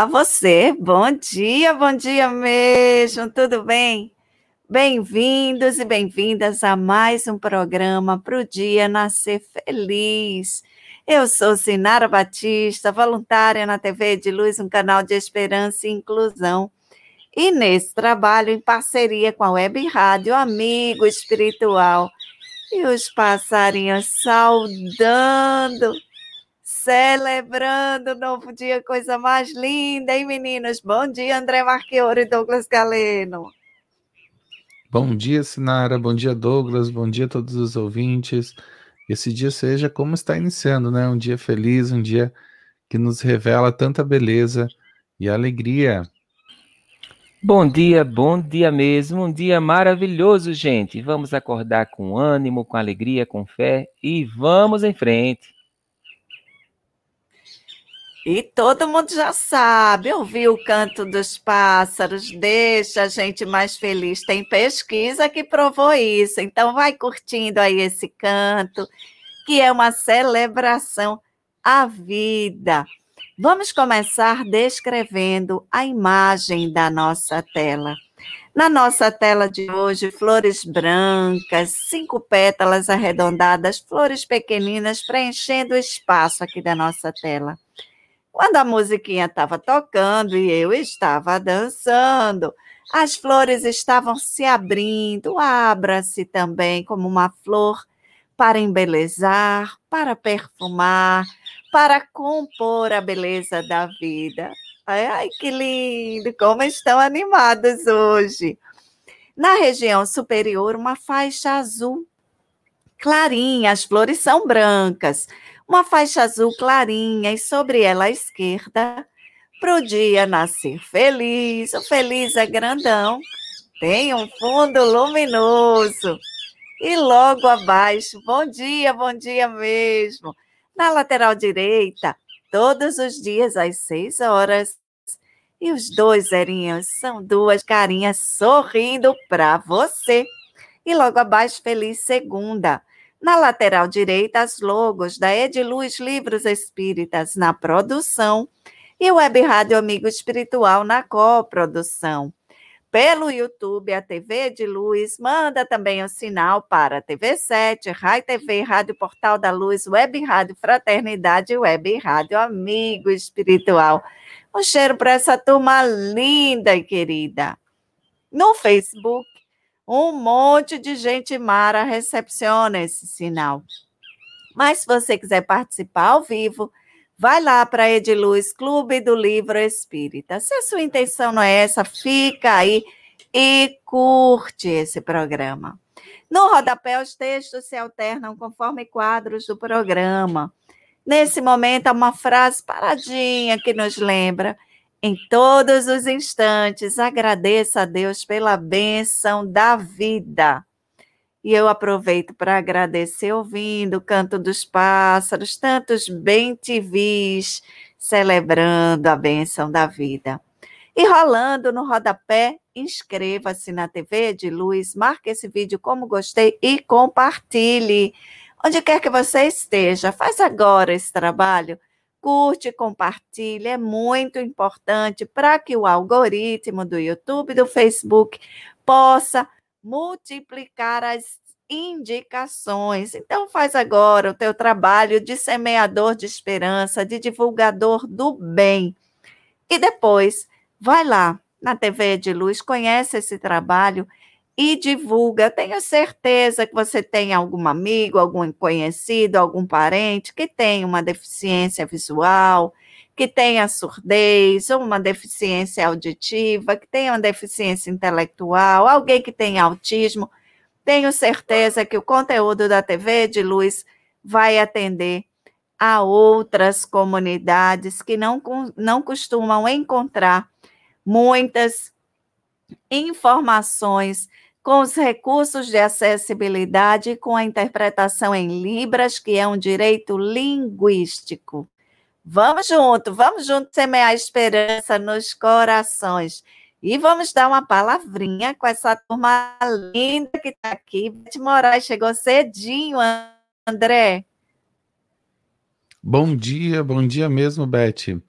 Olá, você. Bom dia, bom dia mesmo. Tudo bem? Bem-vindos e bem-vindas a mais um programa para o Dia Nascer Feliz. Eu sou Sinara Batista, voluntária na TV de Luz, um canal de esperança e inclusão. E nesse trabalho, em parceria com a Web Rádio Amigo Espiritual, e os passarinhos saudando celebrando o novo dia, coisa mais linda, hein, meninos? Bom dia, André Marquiori e Douglas Galeno. Bom dia, Sinara, bom dia, Douglas, bom dia a todos os ouvintes. Esse dia seja como está iniciando, né? Um dia feliz, um dia que nos revela tanta beleza e alegria. Bom dia, bom dia mesmo, um dia maravilhoso, gente. Vamos acordar com ânimo, com alegria, com fé e vamos em frente. E todo mundo já sabe, ouvir o canto dos pássaros deixa a gente mais feliz. Tem pesquisa que provou isso. Então vai curtindo aí esse canto, que é uma celebração à vida. Vamos começar descrevendo a imagem da nossa tela. Na nossa tela de hoje, flores brancas, cinco pétalas arredondadas, flores pequeninas preenchendo o espaço aqui da nossa tela. Quando a musiquinha estava tocando e eu estava dançando, as flores estavam se abrindo, abra-se também como uma flor para embelezar, para perfumar, para compor a beleza da vida. Ai, ai, que lindo! Como estão animados hoje! Na região superior, uma faixa azul clarinha, as flores são brancas, uma faixa azul clarinha e sobre ela à esquerda, pro dia nascer feliz. O feliz é grandão, tem um fundo luminoso. E logo abaixo, bom dia, bom dia mesmo. Na lateral direita, todos os dias às seis horas. E os dois zerinhos são duas carinhas sorrindo para você. E logo abaixo, feliz segunda. Na lateral direita, as logos da Ediluz Livros Espíritas na produção e Web Rádio Amigo Espiritual na coprodução. Pelo YouTube, a TV de Luz manda também o um sinal para a TV7, Rai TV, Rádio Portal da Luz, Web Rádio Fraternidade e Web Rádio Amigo Espiritual. Um cheiro para essa turma linda e querida. No Facebook, um monte de gente mara recepciona esse sinal. Mas se você quiser participar ao vivo, vai lá para Ediluz Clube do Livro Espírita. Se a sua intenção não é essa, fica aí e curte esse programa. No rodapé, os textos se alternam conforme quadros do programa. Nesse momento, há uma frase paradinha que nos lembra em todos os instantes, agradeça a Deus pela bênção da vida. E eu aproveito para agradecer ouvindo o canto dos pássaros, tantos bem te vis, celebrando a bênção da vida. E rolando no rodapé, inscreva-se na TV de Luz, marque esse vídeo como gostei e compartilhe. Onde quer que você esteja, faz agora esse trabalho curte, compartilha, é muito importante para que o algoritmo do YouTube, do Facebook, possa multiplicar as indicações. Então faz agora o teu trabalho de semeador de esperança, de divulgador do bem. E depois vai lá na TV de Luz, conhece esse trabalho e divulga. Tenho certeza que você tem algum amigo, algum conhecido, algum parente que tem uma deficiência visual, que tenha surdez, ou uma deficiência auditiva, que tenha uma deficiência intelectual, alguém que tenha autismo. Tenho certeza que o conteúdo da TV de Luz vai atender a outras comunidades que não, não costumam encontrar muitas informações com os recursos de acessibilidade e com a interpretação em Libras, que é um direito linguístico. Vamos junto, vamos junto semear esperança nos corações. E vamos dar uma palavrinha com essa turma linda que está aqui. Beth Moraes chegou cedinho, André. Bom dia, bom dia mesmo, Beth.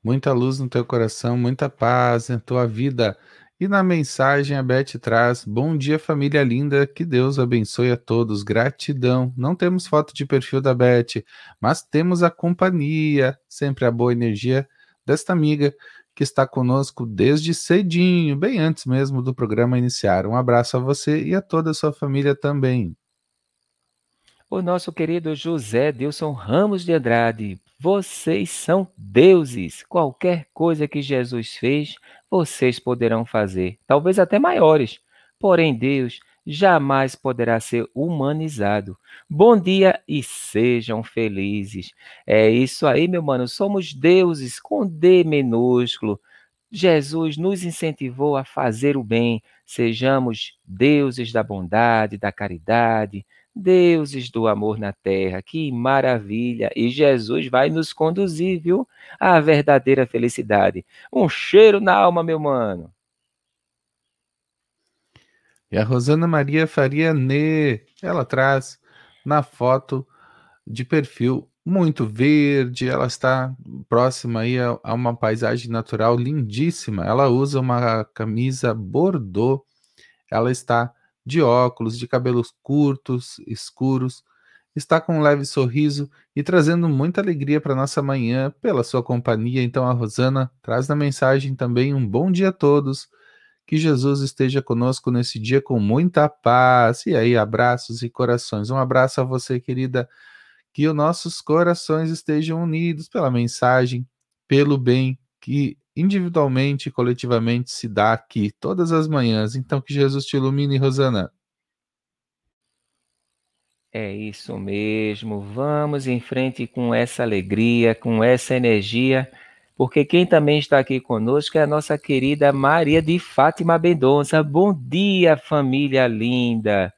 muita luz no teu coração, muita paz na tua vida. E na mensagem a Beth traz: Bom dia, família linda, que Deus abençoe a todos. Gratidão. Não temos foto de perfil da Beth, mas temos a companhia, sempre a boa energia desta amiga que está conosco desde cedinho, bem antes mesmo do programa iniciar. Um abraço a você e a toda a sua família também. O nosso querido José Dilson Ramos de Andrade. Vocês são deuses. Qualquer coisa que Jesus fez, vocês poderão fazer, talvez até maiores. Porém, Deus jamais poderá ser humanizado. Bom dia e sejam felizes. É isso aí, meu mano. Somos deuses com D minúsculo. Jesus nos incentivou a fazer o bem. Sejamos deuses da bondade, da caridade, deuses do amor na terra. Que maravilha! E Jesus vai nos conduzir, viu? À verdadeira felicidade. Um cheiro na alma, meu mano. E a Rosana Maria Faria Nê, ela traz na foto de perfil muito verde, ela está próxima aí a, a uma paisagem natural lindíssima. Ela usa uma camisa bordô, ela está de óculos, de cabelos curtos, escuros, está com um leve sorriso e trazendo muita alegria para nossa manhã pela sua companhia. Então a Rosana traz na mensagem também um bom dia a todos que Jesus esteja conosco nesse dia com muita paz. E aí, abraços e corações. Um abraço a você, querida. Que os nossos corações estejam unidos pela mensagem, pelo bem que individualmente e coletivamente se dá aqui todas as manhãs. Então, que Jesus te ilumine, Rosana. É isso mesmo. Vamos em frente com essa alegria, com essa energia porque quem também está aqui conosco é a nossa querida Maria de Fátima Mendonça. Bom dia, família linda.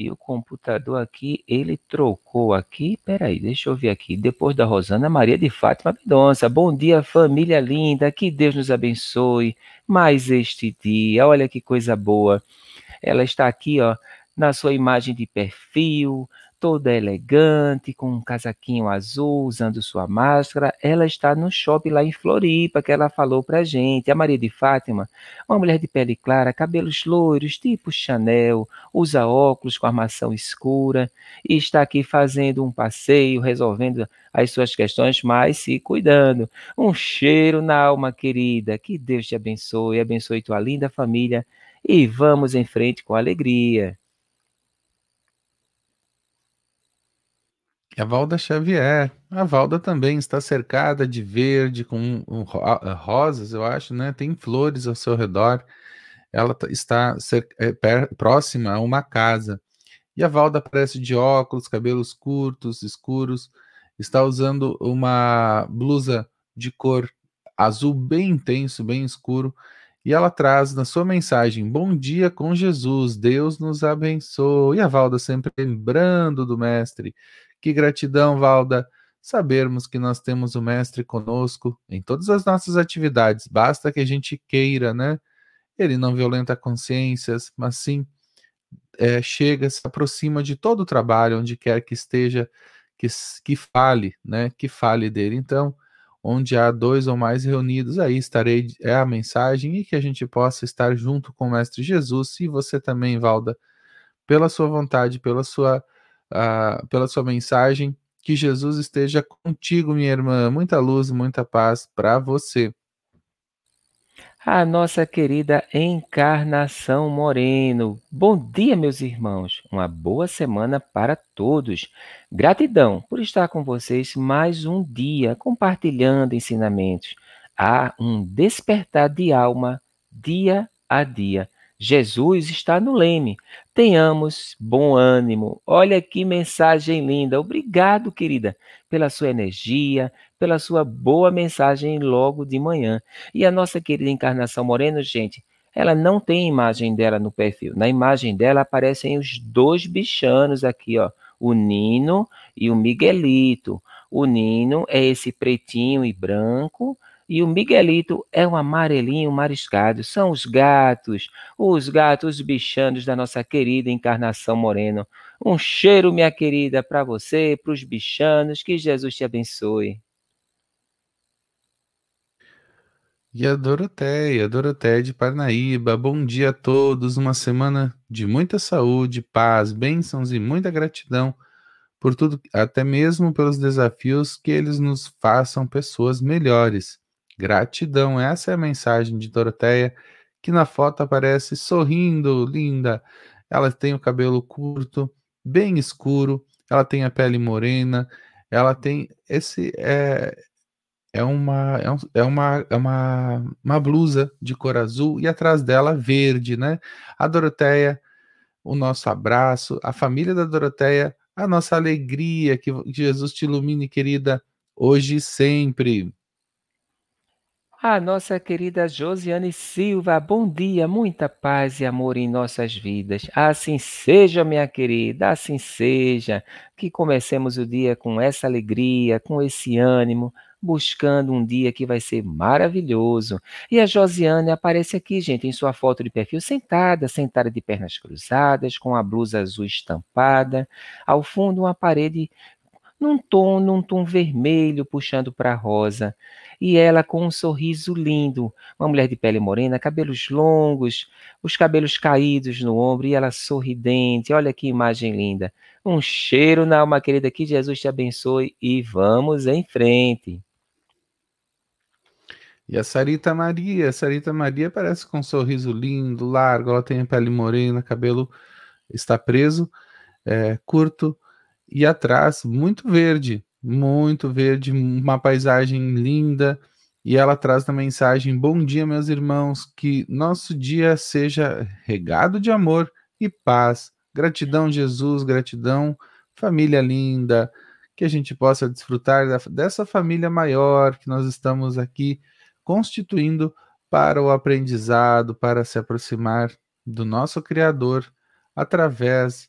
E o computador aqui, ele trocou aqui. Peraí, deixa eu ver aqui. Depois da Rosana, Maria de Fátima Mendonça. Bom dia, família linda. Que Deus nos abençoe mais este dia. Olha que coisa boa. Ela está aqui, ó, na sua imagem de perfil, toda elegante, com um casaquinho azul, usando sua máscara. Ela está no shopping lá em Floripa, que ela falou pra gente. A Maria de Fátima, uma mulher de pele clara, cabelos loiros, tipo Chanel, usa óculos com armação escura e está aqui fazendo um passeio, resolvendo as suas questões, mas se cuidando. Um cheiro na alma querida. Que Deus te abençoe, abençoe tua linda família e vamos em frente com alegria. A Valda Xavier. A Valda também está cercada de verde, com um, eh, rosas, eu acho, né? Tem flores ao seu redor. Ela está é, próxima a uma casa. E a Valda aparece de óculos, cabelos curtos, escuros. Está usando uma blusa de cor azul bem intenso, bem escuro. E ela traz na sua mensagem: Bom dia com Jesus, Deus nos abençoe. E a Valda sempre lembrando do Mestre que gratidão, Valda, sabermos que nós temos o Mestre conosco em todas as nossas atividades. Basta que a gente queira, né? Ele não violenta consciências, mas sim é, chega, se aproxima de todo o trabalho, onde quer que esteja, que, que fale, né? Que fale dele. Então, onde há dois ou mais reunidos, aí estarei, é a mensagem, e que a gente possa estar junto com o Mestre Jesus, e você também, Valda, pela sua vontade, pela sua uh, pela sua mensagem. Que Jesus esteja contigo, minha irmã. Muita luz, muita paz para você. A nossa querida Encarnação Moreno. Bom dia, meus irmãos. Uma boa semana para todos. Gratidão por estar com vocês mais um dia compartilhando ensinamentos. Há um despertar de alma dia a dia. Jesus está no leme. Tenhamos bom ânimo. Olha que mensagem linda. Obrigado, querida, pela sua energia, pela sua boa mensagem logo de manhã. E a nossa querida Encarnação Moreno, gente, ela não tem imagem dela no perfil. Na imagem dela aparecem os dois bichanos aqui, ó, o Nino e o Miguelito. O Nino é esse pretinho e branco, e o Miguelito é um amarelinho mariscado. São os gatos, os gatos bichanos da nossa querida Encarnação Moreno. Um cheiro, minha querida, para você, para os bichanos. Que Jesus te abençoe. E a Doroteia, Doroteia de Parnaíba, bom dia a todos, uma semana de muita saúde, paz, bênçãos e muita gratidão por tudo, até mesmo pelos desafios que eles nos façam pessoas melhores. Gratidão, essa é a mensagem de Doroteia, que na foto aparece sorrindo, linda. Ela tem o cabelo curto, bem escuro, ela tem a pele morena, ela tem esse é, é uma, é, é, uma, é uma, uma blusa de cor azul e atrás dela verde, né? A Doroteia, o nosso abraço, a família da Doroteia, a nossa alegria, que Jesus te ilumine, querida, hoje e sempre. A nossa querida Josiane Silva, bom dia, muita paz e amor em nossas vidas. Assim seja, minha querida, assim seja. Que comecemos o dia com essa alegria, com esse ânimo, buscando um dia que vai ser maravilhoso. E a Josiane aparece aqui, gente, em sua foto de perfil, sentada, sentada de pernas cruzadas, com a blusa azul estampada. Ao fundo, uma parede num tom, num tom vermelho, puxando para rosa e ela com um sorriso lindo, uma mulher de pele morena, cabelos longos, os cabelos caídos no ombro e ela sorridente. Olha que imagem linda. Um cheiro na alma querida, que Jesus te abençoe e vamos em frente. E a Sarita Maria, a Sarita Maria parece com um sorriso lindo, largo, ela tem a pele morena, cabelo está preso, é, curto, e atrás muito verde, muito verde, uma paisagem linda. E ela traz a mensagem: Bom dia, meus irmãos, que nosso dia seja regado de amor e paz. Gratidão, Jesus, gratidão, família linda, que a gente possa desfrutar dessa família maior que nós estamos aqui constituindo para o aprendizado, para se aproximar do nosso Criador através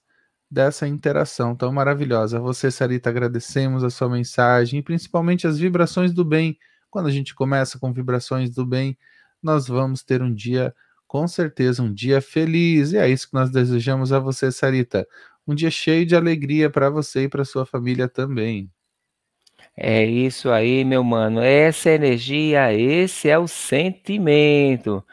dessa interação tão maravilhosa. A você, Sarita, agradecemos a sua mensagem e principalmente as vibrações do bem. Quando a gente começa com vibrações do bem, nós vamos ter um dia, com certeza, um dia feliz. E é isso que nós desejamos a você, Sarita. Um dia cheio de alegria para você e para sua família também. É isso aí, meu mano. Essa energia, esse é o sentimento.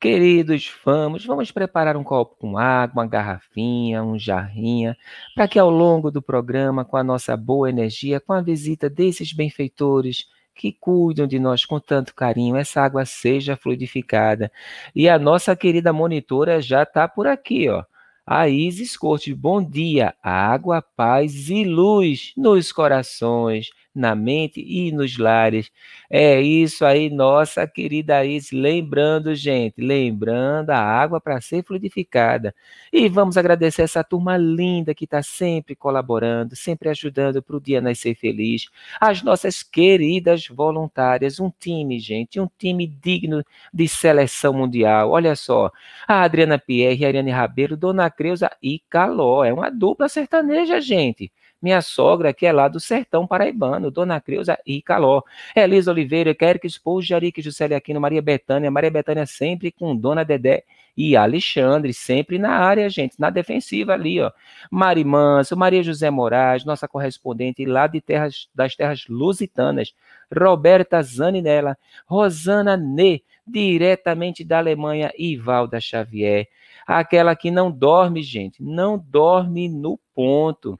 Queridos, vamos, vamos preparar um copo com água, uma garrafinha, um jarrinha, para que ao longo do programa, com a nossa boa energia, com a visita desses benfeitores que cuidam de nós com tanto carinho, essa água seja fluidificada. E a nossa querida monitora já está por aqui, ó. A Isis Corte, bom dia. Água, paz e luz nos corações na mente e nos lares. É isso aí, nossa querida Is. Lembrando, gente, lembrando a água para ser fluidificada. E vamos agradecer essa turma linda que está sempre colaborando, sempre ajudando para o dia nascer feliz. As nossas queridas voluntárias, um time, gente, um time digno de seleção mundial. Olha só, a Adriana Pierre, a Ariane Rabeiro, Dona Creuza e Caló. É uma dupla sertaneja, gente minha sogra, que é lá do sertão paraibano, Dona Creuza e Caló. Elisa Oliveira, Kerick Expôs, Jarique Juscelia Aquino, Maria Betânia, Maria Betânia sempre com Dona Dedé e Alexandre, sempre na área, gente, na defensiva ali, ó. Mari Manso, Maria José Moraes, nossa correspondente lá de terras, das terras lusitanas, Roberta Zaninella, Rosana Ne, diretamente da Alemanha, Ivalda Xavier, aquela que não dorme, gente, não dorme no ponto.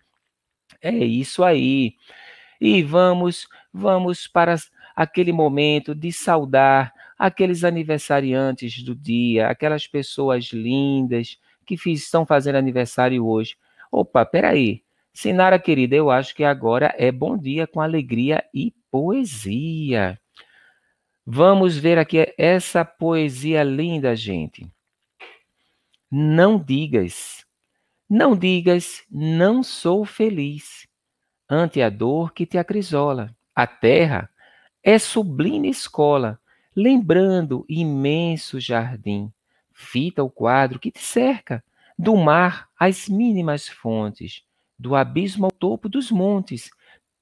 É isso aí. E vamos, vamos para aquele momento de saudar aqueles aniversariantes do dia, aquelas pessoas lindas que estão fazendo aniversário hoje. Opa, peraí. Sinara querida, eu acho que agora é bom dia com alegria e poesia. Vamos ver aqui essa poesia linda, gente. Não digas não digas, não sou feliz, ante a dor que te acrisola. A terra é sublime escola, lembrando imenso jardim. Fita o quadro que te cerca, do mar às mínimas fontes, do abismo ao topo dos montes.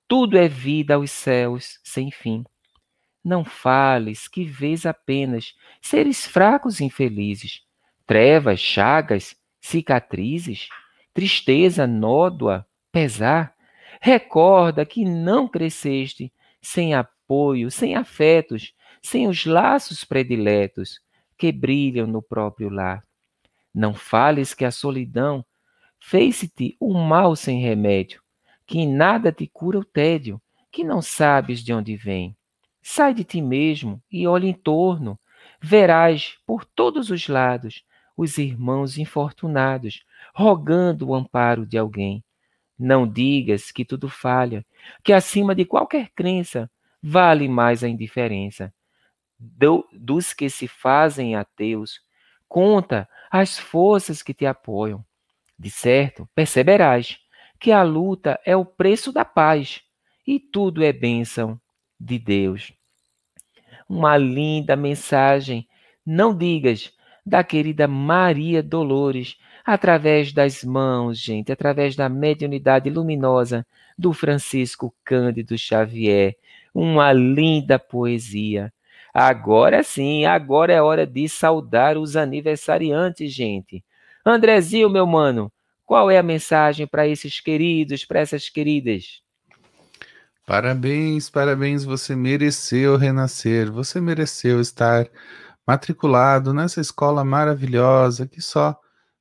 Tudo é vida aos céus sem fim. Não fales que vês apenas seres fracos e infelizes, trevas, chagas, cicatrizes, tristeza, nódoa, pesar. Recorda que não cresceste sem apoio, sem afetos, sem os laços prediletos que brilham no próprio lar. Não fales que a solidão fez-te um mal sem remédio, que em nada te cura o tédio, que não sabes de onde vem. Sai de ti mesmo e olha em torno, verás por todos os lados os irmãos infortunados, rogando o amparo de alguém. Não digas que tudo falha, que acima de qualquer crença vale mais a indiferença. Do, dos que se fazem ateus, conta as forças que te apoiam. De certo, perceberás que a luta é o preço da paz e tudo é bênção de Deus. Uma linda mensagem, não digas, da querida Maria Dolores, através das mãos, gente, através da mediunidade luminosa do Francisco Cândido Xavier. Uma linda poesia. Agora sim, agora é hora de saudar os aniversariantes, gente. Andrezinho, meu mano, qual é a mensagem para esses queridos, para essas queridas? Parabéns, parabéns, você mereceu renascer, você mereceu estar matriculado nessa escola maravilhosa que só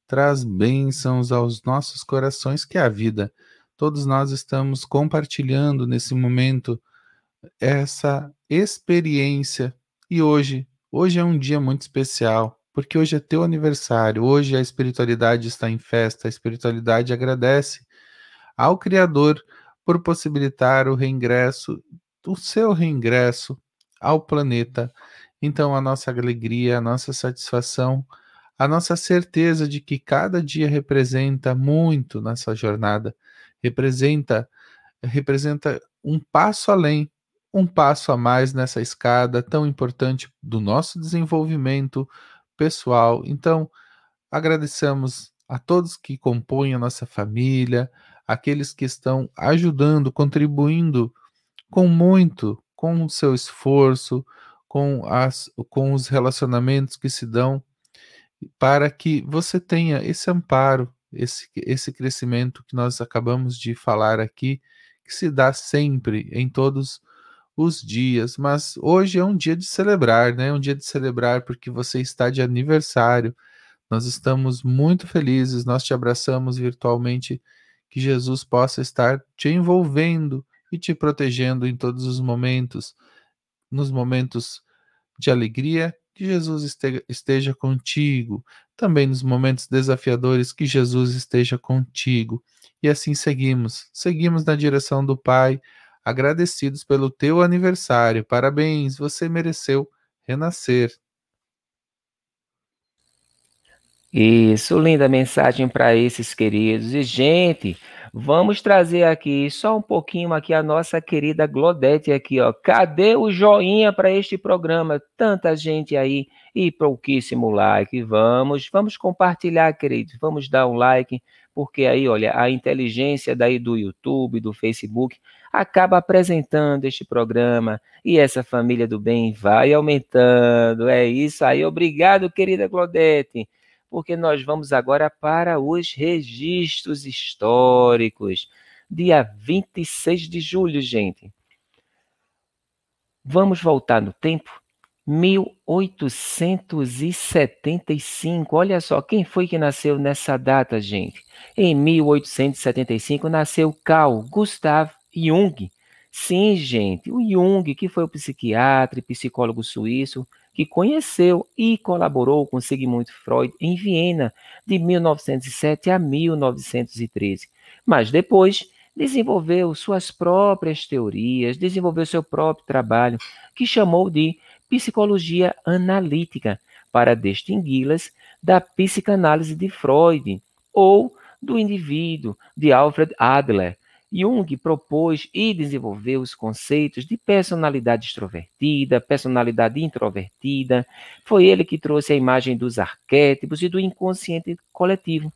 traz bênçãos aos nossos corações, que é a vida. Todos nós estamos compartilhando nesse momento essa experiência e hoje, hoje é um dia muito especial, porque hoje é teu aniversário, hoje a espiritualidade está em festa, a espiritualidade agradece ao Criador por possibilitar o reingresso, o seu reingresso ao planeta. Então, a nossa alegria, a nossa satisfação, a nossa certeza de que cada dia representa muito nessa jornada, representa representa um passo além, um passo a mais nessa escada tão importante do nosso desenvolvimento pessoal. Então, agradecemos a todos que compõem a nossa família, aqueles que estão ajudando, contribuindo com muito, com o seu esforço, com, as, com os relacionamentos que se dão, para que você tenha esse amparo, esse, esse crescimento que nós acabamos de falar aqui, que se dá sempre, em todos os dias. Mas hoje é um dia de celebrar, né? Um dia de celebrar porque você está de aniversário. Nós estamos muito felizes, nós te abraçamos virtualmente que Jesus possa estar te envolvendo e te protegendo em todos os momentos, nos momentos de alegria, que Jesus esteja, contigo, também nos momentos desafiadores, que Jesus esteja contigo. E assim seguimos, seguimos na direção do Pai, agradecidos pelo teu aniversário. Parabéns, você mereceu renascer. Isso, linda mensagem para esses queridos. E, gente, vamos trazer aqui só um pouquinho aqui a nossa querida Glodete aqui, ó. Cadê o joinha para este programa? Tanta gente aí e pouquíssimo like. Vamos, vamos compartilhar, queridos. Vamos dar um like, porque aí, olha, a inteligência daí do YouTube, do Facebook, acaba apresentando este programa e essa família do bem vai aumentando. É isso aí. Obrigado, querida Glodete porque nós vamos agora para os registros históricos. Dia 26 de julho, gente. Vamos voltar no tempo? 1875. Olha só, quem foi que nasceu nessa data, gente? Em 1875 nasceu Carl Gustav Jung. Sim, gente, o Jung, que foi o psiquiatra e psicólogo suíço, que conheceu e colaborou com Sigmund Freud em Viena de 1907 a 1913. Mas depois desenvolveu suas próprias teorias, desenvolveu seu próprio trabalho, que chamou de psicologia analítica, para distingui-las da psicanálise de Freud ou do indivíduo de Alfred Adler, Jung propôs e desenvolveu os conceitos de personalidade extrovertida, personalidade introvertida. Foi ele que trouxe a imagem dos arquétipos e do inconsciente coletivo.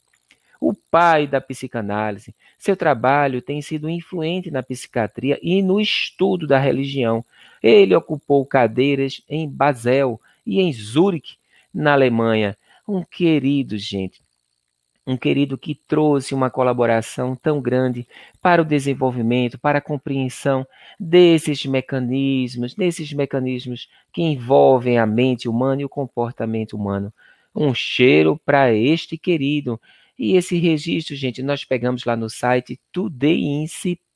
O pai da psicanálise, seu trabalho tem sido influente na psiquiatria e no estudo da religião. Ele ocupou cadeiras em Basel e em Zurique, na Alemanha. Um querido, gente, um querido que trouxe uma colaboração tão grande para o desenvolvimento, para a compreensão desses mecanismos, desses mecanismos que envolvem a mente humana e o comportamento humano. Um cheiro para este querido. E esse registro, gente, nós pegamos lá no site tudeince.com.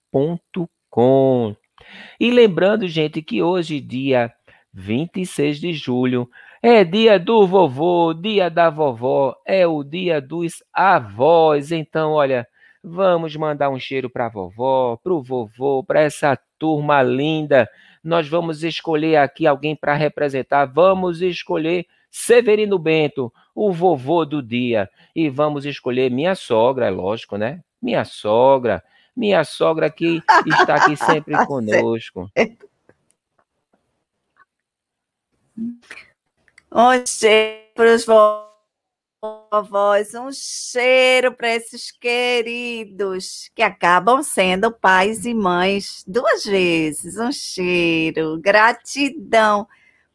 E lembrando, gente, que hoje, dia 26 de julho, é dia do vovô, dia da vovó, é o dia dos avós. Então, olha, vamos mandar um cheiro para a vovó, para o vovô, para essa turma linda. Nós vamos escolher aqui alguém para representar. Vamos escolher Severino Bento, o vovô do dia. E vamos escolher minha sogra, é lógico, né? Minha sogra, minha sogra que está aqui sempre conosco. Um cheiro para os vovós, um cheiro para esses queridos que acabam sendo pais e mães duas vezes. Um cheiro, gratidão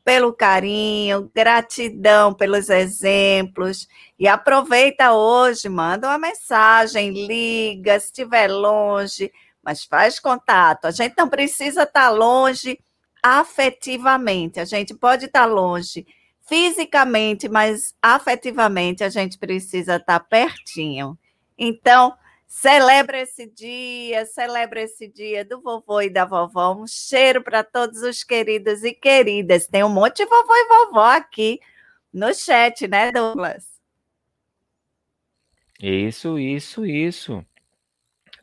pelo carinho, gratidão pelos exemplos. E aproveita hoje, manda uma mensagem, liga, se estiver longe, mas faz contato. A gente não precisa estar longe afetivamente, a gente pode estar longe fisicamente, mas afetivamente a gente precisa estar pertinho. Então, celebra esse dia, celebra esse dia do vovô e da vovó. Um cheiro para todos os queridos e queridas. Tem um monte de vovô e vovó aqui no chat, né, Douglas? Isso, isso, isso.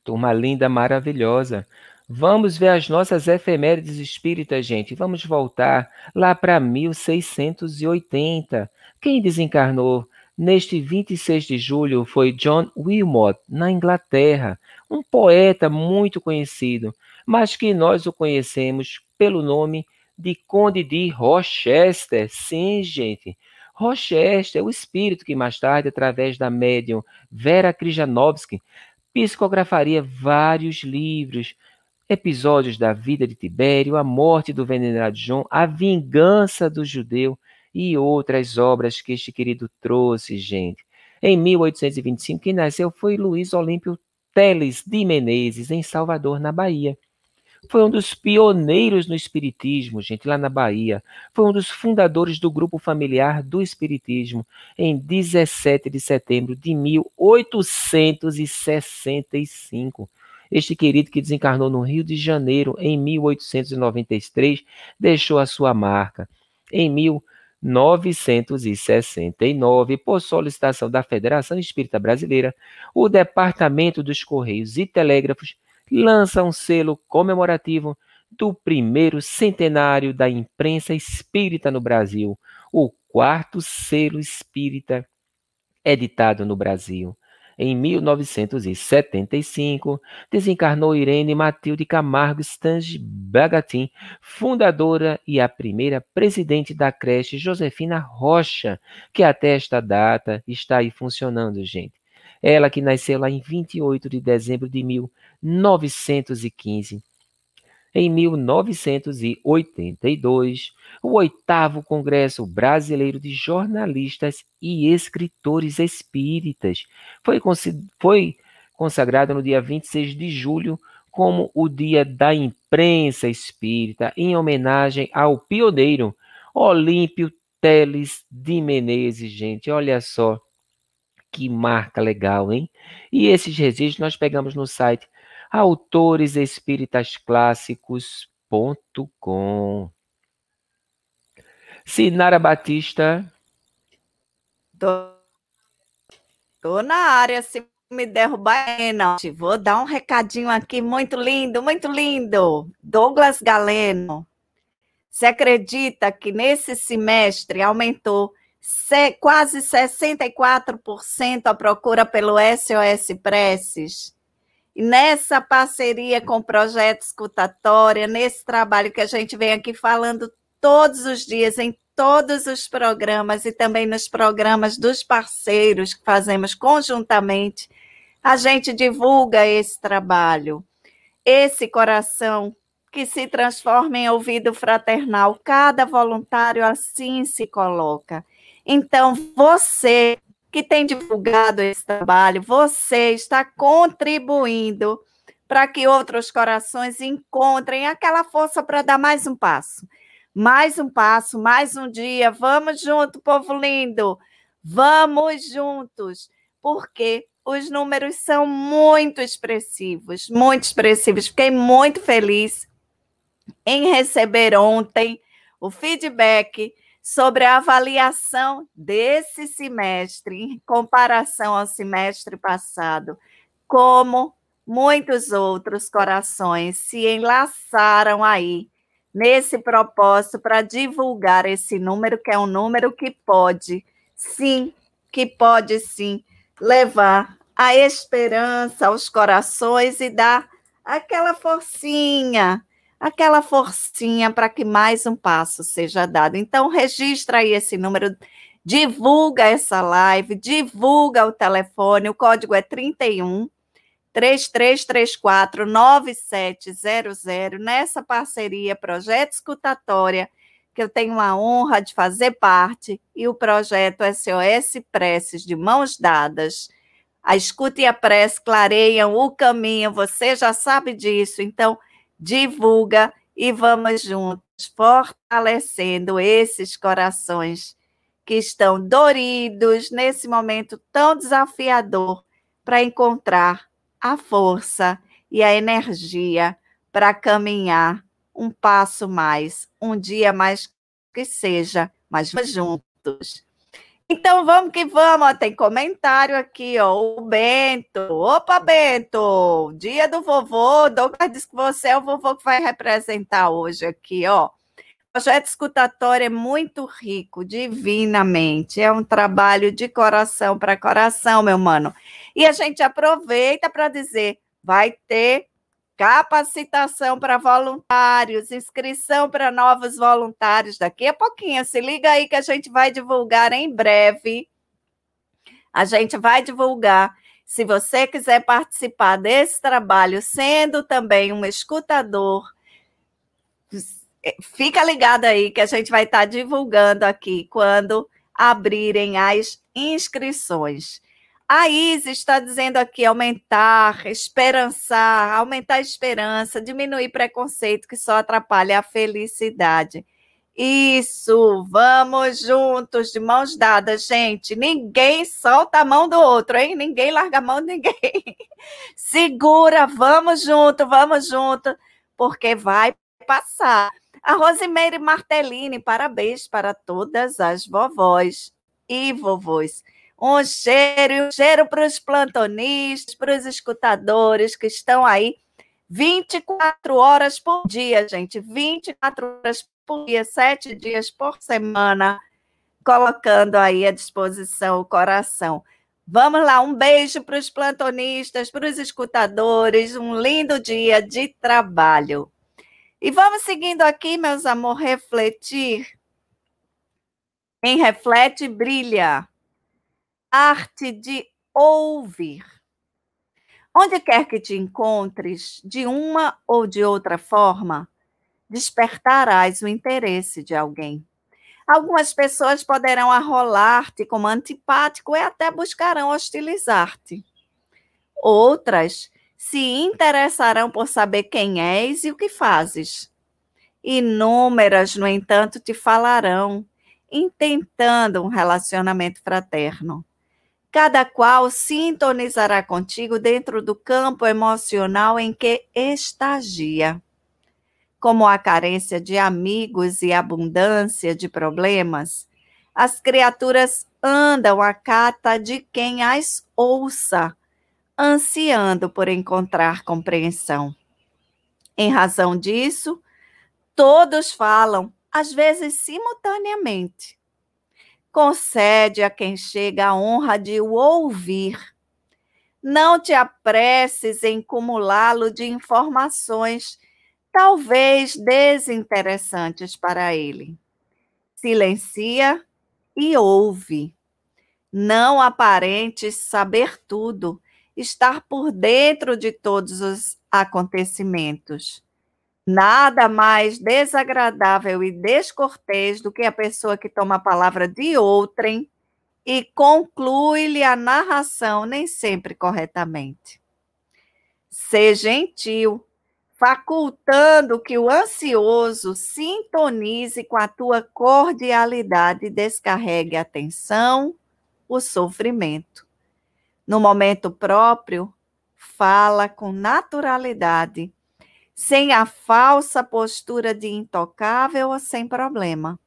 Turma linda, maravilhosa. Vamos ver as nossas efemérides espíritas, gente. Vamos voltar lá para 1680. Quem desencarnou neste 26 de julho foi John Wilmot, na Inglaterra, um poeta muito conhecido, mas que nós o conhecemos pelo nome de Conde de Rochester. Sim, gente. Rochester, o espírito que mais tarde, através da médium Vera Krijanovsky, psicografaria vários livros episódios da vida de Tibério, a morte do venerado João, a vingança do judeu e outras obras que este querido trouxe, gente. Em 1825, quem nasceu foi Luiz Olímpio Teles de Menezes, em Salvador, na Bahia. Foi um dos pioneiros no Espiritismo, gente, lá na Bahia. Foi um dos fundadores do grupo familiar do Espiritismo, em 17 de setembro de 1865. Este querido que desencarnou no Rio de Janeiro em 1893 deixou a sua marca. Em 1969, por solicitação da Federação Espírita Brasileira, o Departamento dos Correios e Telégrafos lança um selo comemorativo do primeiro centenário da imprensa espírita no Brasil, o quarto selo espírita editado no Brasil. Em 1975, desencarnou Irene Matilde Camargo Stange Bagatin, fundadora e a primeira presidente da creche Josefina Rocha, que até esta data está aí funcionando, gente. Ela que nasceu lá em 28 de dezembro de 1915 em 1982, o oitavo Congresso Brasileiro de Jornalistas e Escritores Espíritas foi, foi consagrado no dia 26 de julho como o Dia da Imprensa Espírita, em homenagem ao pioneiro Olímpio Teles de Menezes, gente. Olha só que marca legal, hein? E esses registros nós pegamos no site autoresespiritasclássicos.com. Sinara Batista. Tô, tô na área, se me derrubar, não. Vou dar um recadinho aqui muito lindo, muito lindo. Douglas Galeno. Você acredita que nesse semestre aumentou quase 64% a procura pelo SOS Preces? E nessa parceria com o Projeto Escutatória, nesse trabalho que a gente vem aqui falando todos os dias, em todos os programas e também nos programas dos parceiros que fazemos conjuntamente, a gente divulga esse trabalho. Esse coração que se transforma em ouvido fraternal, cada voluntário assim se coloca. Então, você que tem divulgado esse trabalho, você está contribuindo para que outros corações encontrem aquela força para dar mais um passo. Mais um passo, mais um dia. Vamos junto, povo lindo. Vamos juntos, porque os números são muito expressivos, muito expressivos. Fiquei muito feliz em receber ontem o feedback sobre a avaliação desse semestre em comparação ao semestre passado, como muitos outros corações se enlaçaram aí nesse propósito para divulgar esse número, que é um número que pode, sim, que pode sim levar a esperança aos corações e dar aquela forcinha, aquela forcinha para que mais um passo seja dado. Então, registra aí esse número, divulga essa live, divulga o telefone, o código é 31 3334 9700, nessa parceria Projeto Escutatória, que eu tenho a honra de fazer parte, e o projeto SOS Preces de Mãos Dadas. A escuta e a prece clareiam o caminho, você já sabe disso, então divulga e vamos juntos, fortalecendo esses corações que estão doridos nesse momento tão desafiador para encontrar a força e a energia para caminhar um passo mais, um dia mais que seja, mas juntos. Então vamos que vamos, tem comentário aqui, ó, o Bento. Opa, Bento, dia do vovô, Douglas disse que você é o vovô que vai representar hoje aqui, ó. O projeto escutatório é muito rico, divinamente, é um trabalho de coração para coração, meu mano. E a gente aproveita para dizer, vai ter capacitação para voluntários, inscrição para novos voluntários daqui a pouquinho. Se liga aí que a gente vai divulgar em breve. A gente vai divulgar. Se você quiser participar desse trabalho, sendo também um escutador, fica ligado aí que a gente vai estar divulgando aqui quando abrirem as inscrições. A Isis está dizendo aqui aumentar, esperançar, aumentar a esperança, diminuir preconceito que só atrapalha a felicidade. Isso, vamos juntos, de mãos dadas, gente. Ninguém solta a mão do outro, hein? Ninguém larga a mão de ninguém. Segura, vamos junto, vamos junto, porque vai passar. A Rosimeire Martellini, parabéns para todas as vovós e vovôs um cheiro, um cheiro para os plantonistas, para os escutadores que estão aí 24 horas por dia, gente, 24 horas por dia, sete dias por semana, colocando aí à disposição o coração. Vamos lá, um beijo para os plantonistas, para os escutadores, um lindo dia de trabalho. E vamos seguindo aqui, meus amor, refletir. Em Reflete Brilha arte de ouvir. Onde quer que te encontres, de uma ou de outra forma, despertarás o interesse de alguém. Algumas pessoas poderão arrolar-te como antipático e até buscarão hostilizar-te. Outras se interessarão por saber quem és e o que fazes. Inúmeras, no entanto, te falarão, intentando um relacionamento fraterno cada qual sintonizará contigo dentro do campo emocional em que estagia. Como a carência de amigos e abundância de problemas, as criaturas andam à cata de quem as ouça, ansiando por encontrar compreensão. Em razão disso, todos falam, às vezes simultaneamente, concede a quem chega a honra de o ouvir. Não te apresses em cumulá-lo de informações, talvez desinteressantes para ele. Silencia e ouve. Não aparentes saber tudo, estar por dentro de todos os acontecimentos. Nada mais desagradável e descortês do que a pessoa que toma a palavra de outrem e conclui-lhe a narração, nem sempre corretamente. Ser gentil, facultando que o ansioso sintonize com a tua cordialidade e descarregue a tensão, o sofrimento. No momento próprio, fala com naturalidade, sem a falsa postura de intocável ou sem problema.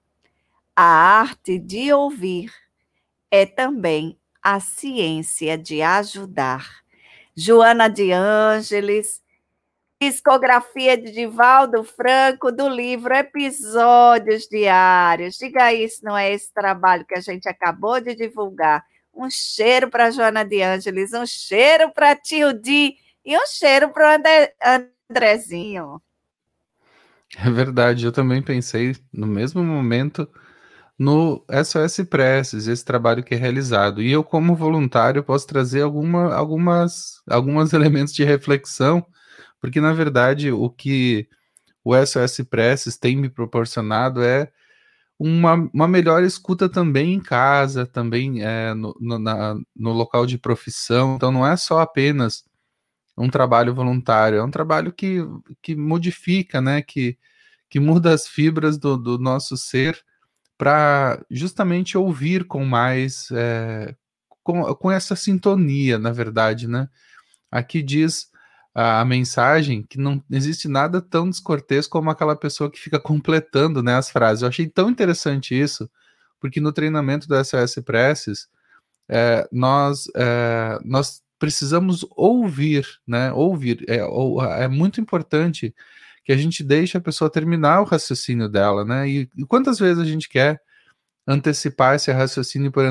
A arte de ouvir é também a ciência de ajudar. Joana de Ângeles, discografia de Divaldo Franco do livro Episódios Diários. Diga se não é esse trabalho que a gente acabou de divulgar. Um cheiro para Joana de Ângeles, um cheiro para Tio Di e um cheiro para o Andrezinho. É verdade, eu também pensei no mesmo momento no SOS Preces, esse trabalho que é realizado. E eu, como voluntário, posso trazer alguma, algumas, alguns elementos de reflexão, porque, na verdade, o que o SOS Preces tem me proporcionado é uma, uma melhor escuta também em casa, também é, no, no, na, no local de profissão. Então, não é só apenas um trabalho voluntário, é um trabalho que, que modifica, né, que, que muda as fibras do, do nosso ser para justamente ouvir com mais, é, com, com essa sintonia, na verdade, né? Aqui diz a, a, mensagem que não existe nada tão descortês como aquela pessoa que fica completando né, as frases. Eu achei tão interessante isso, porque no treinamento do SOS Preces, é, nós, é, nós precisamos ouvir, né? Ouvir. É, é muito importante que a gente deixe a pessoa terminar o raciocínio dela, né? E, e quantas vezes a gente quer antecipar esse raciocínio por,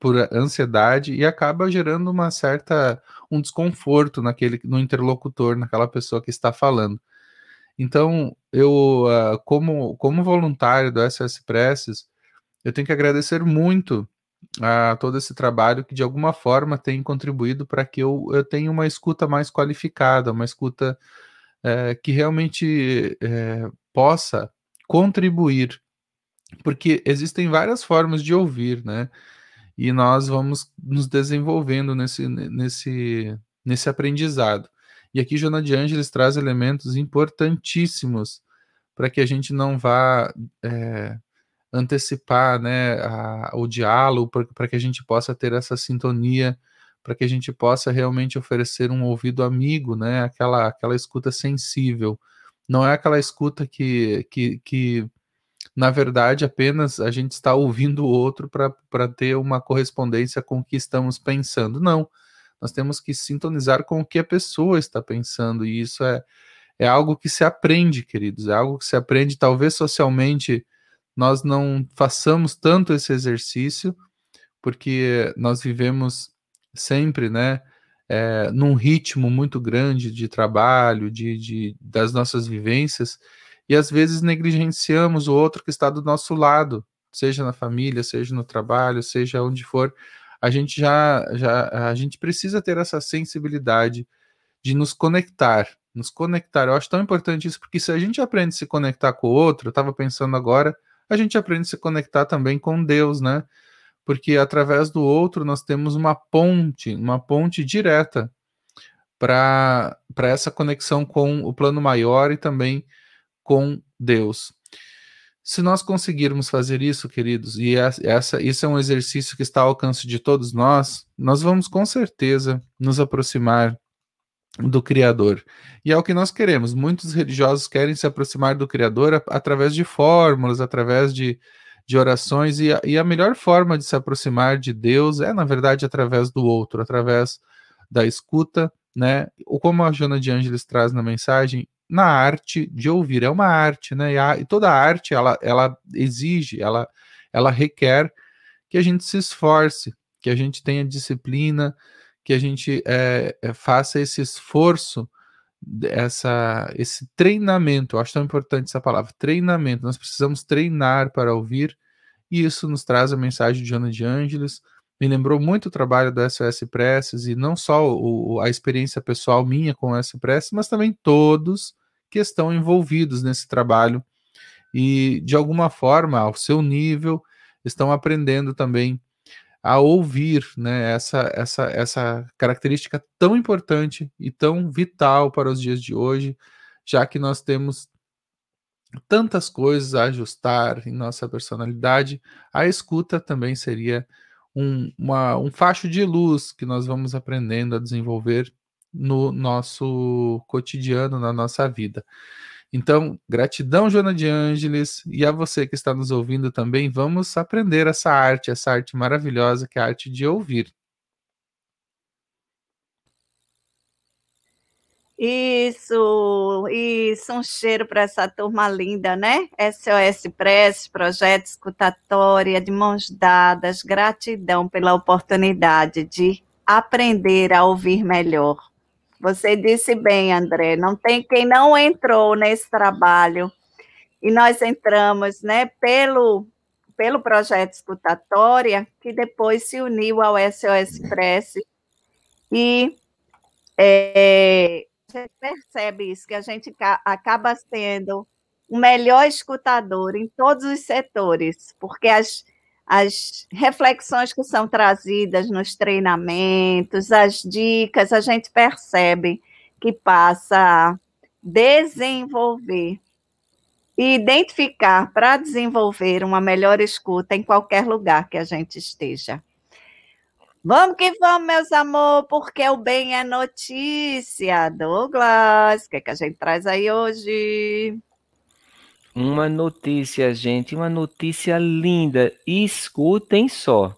por, ansiedade e acaba gerando uma certa um desconforto naquele no interlocutor, naquela pessoa que está falando. Então, eu uh, como como voluntário do SS Presses, eu tenho que agradecer muito a todo esse trabalho que de alguma forma tem contribuído para que eu, eu tenha uma escuta mais qualificada, uma escuta é, que realmente é, possa contribuir, porque existem várias formas de ouvir, né? E nós vamos nos desenvolvendo nesse, nesse, nesse aprendizado. E aqui Jona de Ângeles traz elementos importantíssimos para que a gente não vá é, antecipar né, a, o diálogo, para que a gente possa ter essa sintonia para que a gente possa realmente oferecer um ouvido amigo, né? Aquela, aquela escuta sensível. Não é aquela escuta que, que, que na verdade, apenas a gente está ouvindo o outro para ter uma correspondência com o que estamos pensando. Não. Nós temos que sintonizar com o que a pessoa está pensando, e isso é, é algo que se aprende, queridos. É algo que se aprende, talvez socialmente nós não façamos tanto esse exercício, porque nós vivemos sempre, né, é, num ritmo muito grande de trabalho, de, de, das nossas vivências, e às vezes negligenciamos o outro que está do nosso lado, seja na família, seja no trabalho, seja onde for. A gente já, já a gente precisa ter essa sensibilidade de nos conectar, nos conectar. Eu acho tão importante isso, porque se a gente aprende a se conectar com o outro, eu estava pensando agora, a gente aprende a se conectar também com Deus, né? porque através do outro nós temos uma ponte, uma ponte direta para essa conexão com o plano maior e também com Deus. Se nós conseguirmos fazer isso, queridos, e essa, isso é um exercício que está ao alcance de todos nós, nós vamos com certeza nos aproximar do Criador. E é o que nós queremos. Muitos religiosos querem se aproximar do Criador através de fórmulas, através de, de orações, e a, e a melhor forma de se aproximar de Deus é, na verdade, através do outro, através da escuta, né? Ou como a Jona de Ângeles traz na mensagem, na arte de ouvir, é uma arte, né? E, a, e toda arte, ela, ela exige, ela, ela requer que a gente se esforce, que a gente tenha disciplina, que a gente é, é, faça esse esforço essa, esse treinamento, eu acho tão importante essa palavra, treinamento. Nós precisamos treinar para ouvir, e isso nos traz a mensagem de Joana de Ângeles. Me lembrou muito o trabalho do SOS Presses, e não só o, a experiência pessoal minha com o SOS Presses, mas também todos que estão envolvidos nesse trabalho e, de alguma forma, ao seu nível, estão aprendendo também a ouvir, né? Essa, essa, essa característica tão importante e tão vital para os dias de hoje, já que nós temos tantas coisas a ajustar em nossa personalidade, a escuta também seria um, uma, um facho de luz que nós vamos aprendendo a desenvolver no nosso cotidiano, na nossa vida. Então, gratidão, Joana de Ângeles, e a você que está nos ouvindo também, vamos aprender essa arte, essa arte maravilhosa que é a arte de ouvir. Isso, isso, um cheiro para essa turma linda, né? SOS Press, Projeto Escutatória, de mãos dadas, gratidão pela oportunidade de aprender a ouvir melhor. Você disse bem, André, não tem quem não entrou nesse trabalho. E nós entramos, né, pelo pelo projeto escutatória, que depois se uniu ao SOS Press e é, a gente percebe isso, que a gente acaba sendo o melhor escutador em todos os setores, porque as, as reflexões que são trazidas nos treinamentos, as dicas, a gente percebe que passa a desenvolver e identificar para desenvolver uma melhor escuta em qualquer lugar que a gente esteja. Vamos que vamos, meus amor, porque o bem é notícia. Douglas, o que, é que a gente traz aí hoje? Uma notícia, gente, uma notícia linda. Escutem só.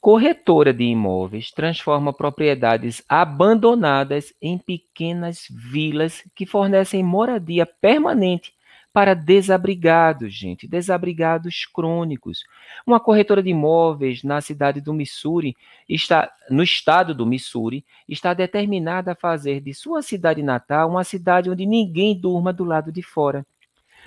Corretora de imóveis transforma propriedades abandonadas em pequenas vilas que fornecem moradia permanente para desabrigados, gente, desabrigados crônicos. Uma corretora de imóveis na cidade do Missouri, está no estado do Missouri, está determinada a fazer de sua cidade natal uma cidade onde ninguém durma do lado de fora.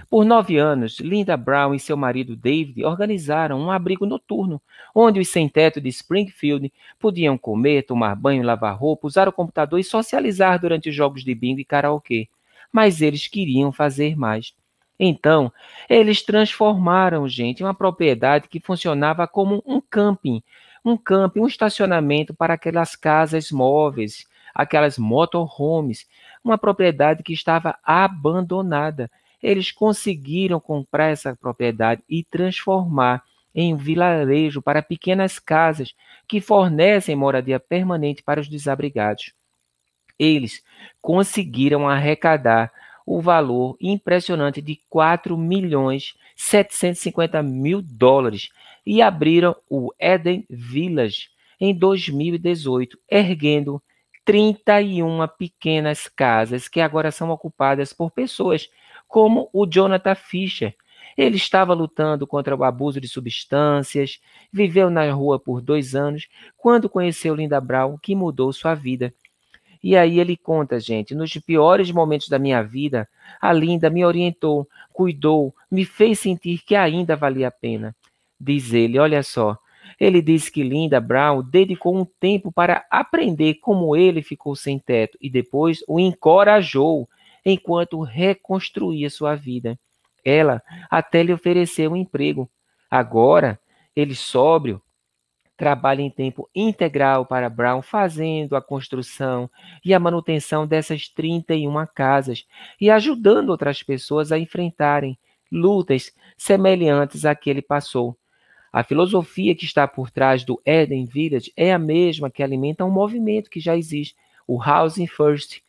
Por nove anos, Linda Brown e seu marido David organizaram um abrigo noturno, onde os sem-teto de Springfield podiam comer, tomar banho, lavar roupa, usar o computador e socializar durante os jogos de bingo e karaokê. Mas eles queriam fazer mais. Então, eles transformaram, gente, uma propriedade que funcionava como um camping, um camping, um estacionamento para aquelas casas móveis, aquelas motorhomes, uma propriedade que estava abandonada eles conseguiram comprar essa propriedade e transformar em um vilarejo para pequenas casas que fornecem moradia permanente para os desabrigados. Eles conseguiram arrecadar o valor impressionante de 4 milhões 750 mil dólares e abriram o Eden Village em 2018, erguendo 31 pequenas casas que agora são ocupadas por pessoas como o Jonathan Fisher. Ele estava lutando contra o abuso de substâncias, viveu na rua por dois anos, quando conheceu Linda Brown, que mudou sua vida. E aí ele conta, gente, nos piores momentos da minha vida, a Linda me orientou, cuidou, me fez sentir que ainda valia a pena. Diz ele, olha só, ele disse que Linda Brown dedicou um tempo para aprender como ele ficou sem teto e depois o encorajou enquanto reconstruía sua vida. Ela até lhe ofereceu um emprego. Agora, ele sóbrio, trabalha em tempo integral para Brown, fazendo a construção e a manutenção dessas 31 casas e ajudando outras pessoas a enfrentarem lutas semelhantes à que ele passou. A filosofia que está por trás do Eden Village é a mesma que alimenta um movimento que já existe, o Housing First,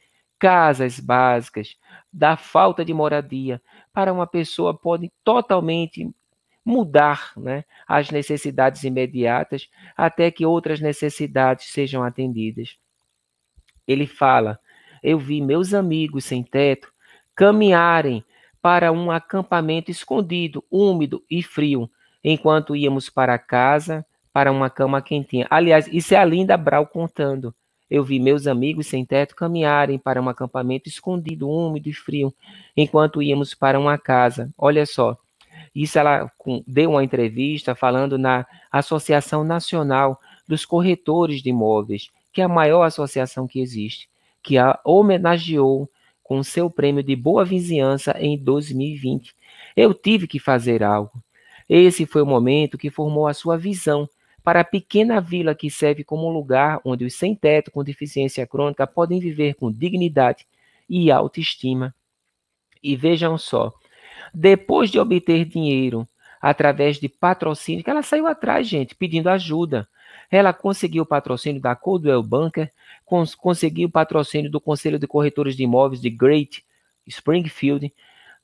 casas básicas, da falta de moradia, para uma pessoa pode totalmente mudar né, as necessidades imediatas até que outras necessidades sejam atendidas. Ele fala: Eu vi meus amigos sem teto caminharem para um acampamento escondido, úmido e frio, enquanto íamos para casa, para uma cama quentinha. Aliás, isso é a Linda Brau contando. Eu vi meus amigos sem teto caminharem para um acampamento escondido, úmido e frio, enquanto íamos para uma casa. Olha só, isso ela deu uma entrevista falando na Associação Nacional dos Corretores de Imóveis, que é a maior associação que existe, que a homenageou com seu prêmio de boa vizinhança em 2020. Eu tive que fazer algo. Esse foi o momento que formou a sua visão para a pequena vila que serve como lugar onde os sem-teto com deficiência crônica podem viver com dignidade e autoestima. E vejam só, depois de obter dinheiro através de patrocínio, que ela saiu atrás, gente, pedindo ajuda. Ela conseguiu o patrocínio da Coldwell Banker, cons conseguiu o patrocínio do Conselho de Corretores de Imóveis de Great Springfield,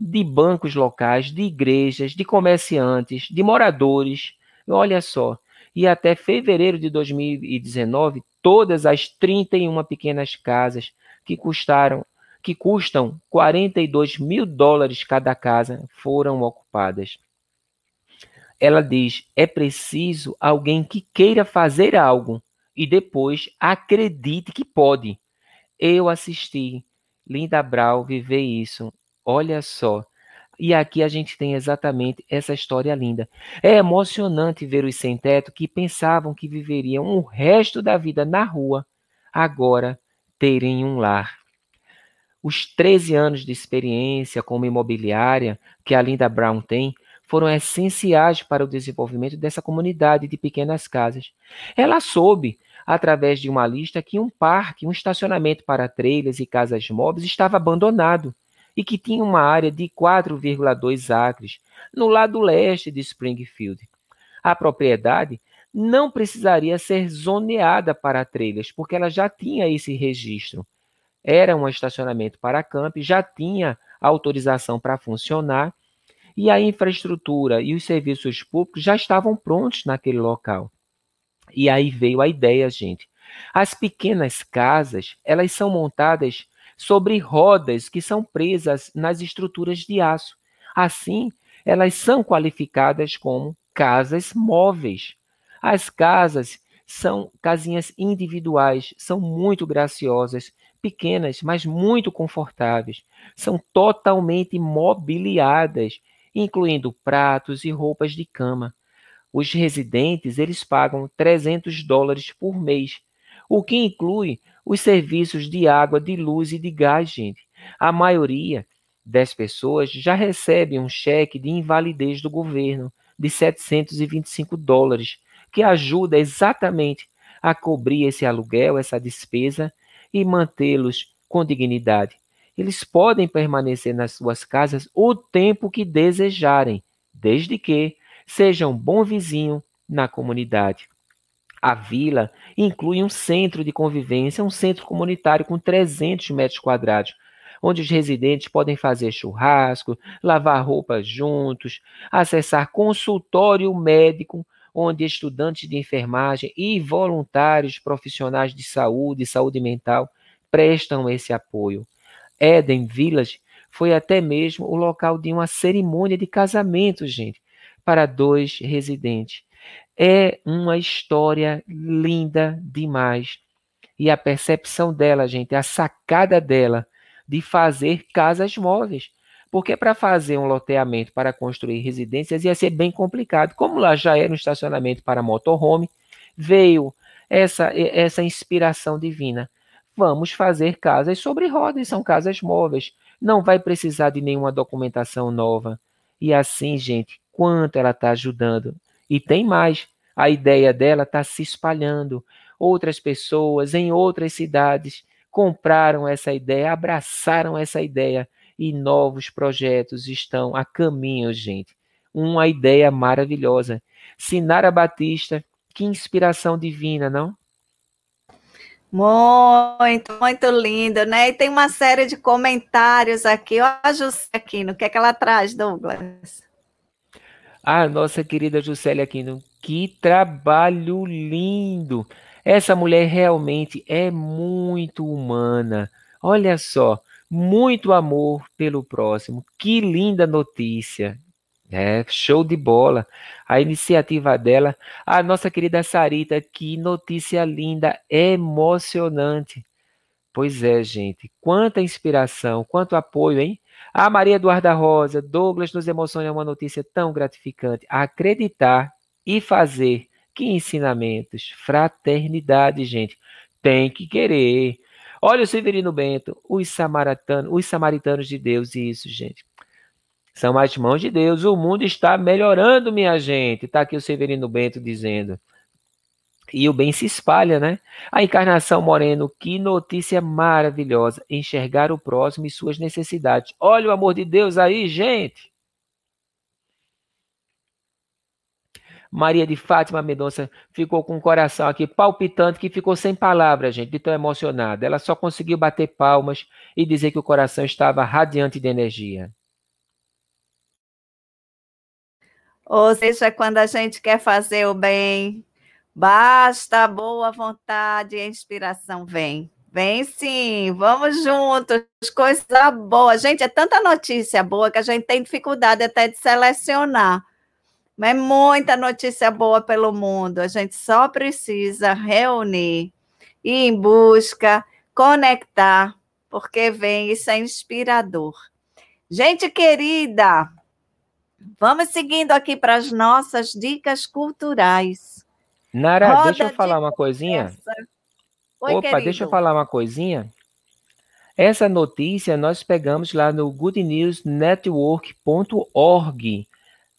de bancos locais, de igrejas, de comerciantes, de moradores. Olha só, e até fevereiro de 2019, todas as 31 pequenas casas que custaram que custam 42 mil dólares cada casa foram ocupadas. Ela diz: é preciso alguém que queira fazer algo e depois acredite que pode. Eu assisti Linda Brau viver isso. Olha só. E aqui a gente tem exatamente essa história linda. É emocionante ver os sem-teto que pensavam que viveriam o resto da vida na rua, agora terem um lar. Os 13 anos de experiência como imobiliária que a Linda Brown tem foram essenciais para o desenvolvimento dessa comunidade de pequenas casas. Ela soube, através de uma lista, que um parque, um estacionamento para trailers e casas móveis estava abandonado e que tinha uma área de 4,2 acres no lado leste de Springfield. A propriedade não precisaria ser zoneada para trailers, porque ela já tinha esse registro. Era um estacionamento para camp, já tinha autorização para funcionar e a infraestrutura e os serviços públicos já estavam prontos naquele local. E aí veio a ideia, gente. As pequenas casas, elas são montadas sobre rodas que são presas nas estruturas de aço. Assim, elas são qualificadas como casas móveis. As casas são casinhas individuais, são muito graciosas, pequenas, mas muito confortáveis. São totalmente mobiliadas, incluindo pratos e roupas de cama. Os residentes, eles pagam 300 dólares por mês, o que inclui os serviços de água, de luz e de gás, gente. A maioria das pessoas já recebe um cheque de invalidez do governo de 725 dólares, que ajuda exatamente a cobrir esse aluguel, essa despesa e mantê-los com dignidade. Eles podem permanecer nas suas casas o tempo que desejarem, desde que sejam um bom vizinho na comunidade. A vila inclui um centro de convivência, um centro comunitário com 300 metros quadrados, onde os residentes podem fazer churrasco, lavar roupas juntos, acessar consultório médico, onde estudantes de enfermagem e voluntários profissionais de saúde e saúde mental prestam esse apoio. Eden Village foi até mesmo o local de uma cerimônia de casamento, gente, para dois residentes. É uma história linda demais. E a percepção dela, gente, a sacada dela de fazer casas móveis. Porque para fazer um loteamento para construir residências ia ser bem complicado. Como lá já era um estacionamento para motorhome, veio essa, essa inspiração divina. Vamos fazer casas sobre rodas, são casas móveis. Não vai precisar de nenhuma documentação nova. E assim, gente, quanto ela está ajudando. E tem mais, a ideia dela está se espalhando. Outras pessoas em outras cidades compraram essa ideia, abraçaram essa ideia e novos projetos estão a caminho, gente. Uma ideia maravilhosa. Sinara Batista, que inspiração divina, não? Muito, muito lindo, né? E tem uma série de comentários aqui. Olha a José Aquino, o que é que ela traz, Douglas? A nossa querida Juscelia Aquino, que trabalho lindo! Essa mulher realmente é muito humana. Olha só, muito amor pelo próximo. Que linda notícia. É, show de bola. A iniciativa dela, a nossa querida Sarita, que notícia linda, emocionante. Pois é, gente, quanta inspiração, quanto apoio, hein? A Maria Eduarda Rosa, Douglas nos emociona uma notícia tão gratificante. Acreditar e fazer. Que ensinamentos. Fraternidade, gente. Tem que querer. Olha o Severino Bento, os samaritanos, os samaritanos de Deus, isso, gente. São as mãos de Deus. O mundo está melhorando, minha gente. Está aqui o Severino Bento dizendo. E o bem se espalha, né? A encarnação Moreno, que notícia maravilhosa. Enxergar o próximo e suas necessidades. Olha o amor de Deus aí, gente. Maria de Fátima Mendonça ficou com o coração aqui palpitante, que ficou sem palavras, gente, de tão emocionada. Ela só conseguiu bater palmas e dizer que o coração estava radiante de energia. Ou seja, quando a gente quer fazer o bem, basta boa vontade e a inspiração vem. Vem sim, vamos juntos, coisa boa. Gente, é tanta notícia boa que a gente tem dificuldade até de selecionar. Mas muita notícia boa pelo mundo. A gente só precisa reunir, ir em busca, conectar, porque vem, isso é inspirador. Gente querida, vamos seguindo aqui para as nossas dicas culturais. Nara, Roda deixa eu falar uma coisinha. Oi, Opa, querido. deixa eu falar uma coisinha. Essa notícia nós pegamos lá no goodnewsnetwork.org.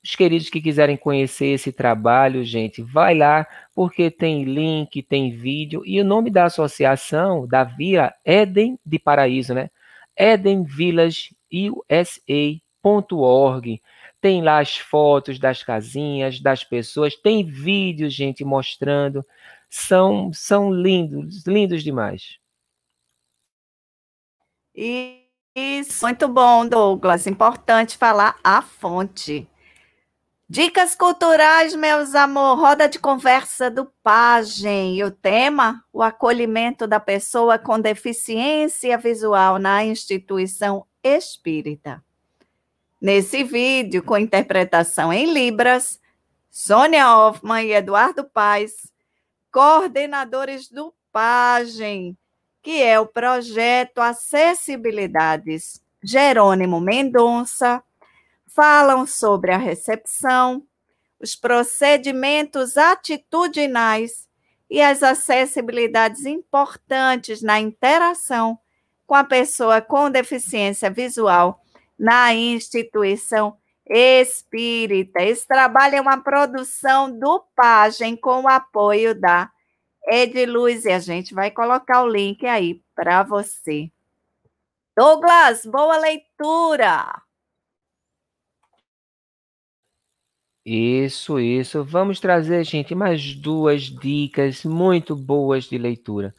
Os queridos que quiserem conhecer esse trabalho, gente, vai lá, porque tem link, tem vídeo, e o nome da associação, da Vila Eden de Paraíso, né? edenvillageusa.org. Tem lá as fotos das casinhas, das pessoas, tem vídeos, gente, mostrando. São, são lindos, lindos demais. Isso, muito bom, Douglas. Importante falar a fonte. Dicas culturais, meus amor, roda de conversa do Pagem. E o tema, o acolhimento da pessoa com deficiência visual na instituição espírita. Nesse vídeo, com interpretação em Libras, Sônia Hoffman e Eduardo Paes, coordenadores do Pagem, que é o projeto Acessibilidades Jerônimo Mendonça, falam sobre a recepção, os procedimentos atitudinais e as acessibilidades importantes na interação com a pessoa com deficiência visual na instituição espírita. Esse trabalho é uma produção do Pagem com o apoio da Ediluz e a gente vai colocar o link aí para você. Douglas, boa leitura! Isso, isso. Vamos trazer, gente, mais duas dicas muito boas de leitura.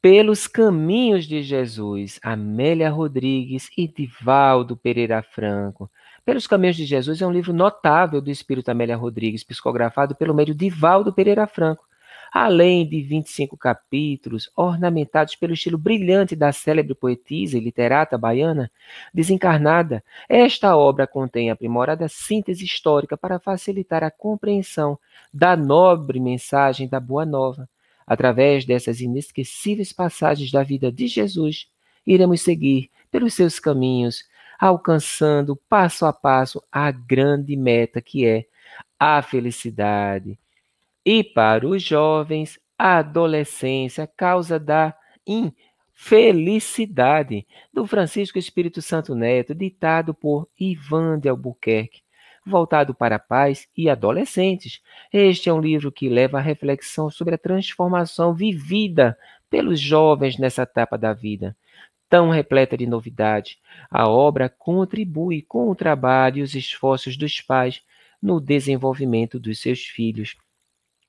Pelos Caminhos de Jesus, Amélia Rodrigues e Divaldo Pereira Franco. Pelos Caminhos de Jesus é um livro notável do espírito Amélia Rodrigues, psicografado pelo médio Divaldo Pereira Franco além de 25 capítulos ornamentados pelo estilo brilhante da célebre poetisa e literata baiana desencarnada, esta obra contém aprimorada síntese histórica para facilitar a compreensão da nobre mensagem da Boa Nova. Através dessas inesquecíveis passagens da vida de Jesus, iremos seguir pelos seus caminhos, alcançando passo a passo a grande meta que é a felicidade. E para os jovens, a adolescência, causa da infelicidade, do Francisco Espírito Santo Neto, ditado por Ivan de Albuquerque, voltado para pais e adolescentes. Este é um livro que leva à reflexão sobre a transformação vivida pelos jovens nessa etapa da vida. Tão repleta de novidade, a obra contribui com o trabalho e os esforços dos pais no desenvolvimento dos seus filhos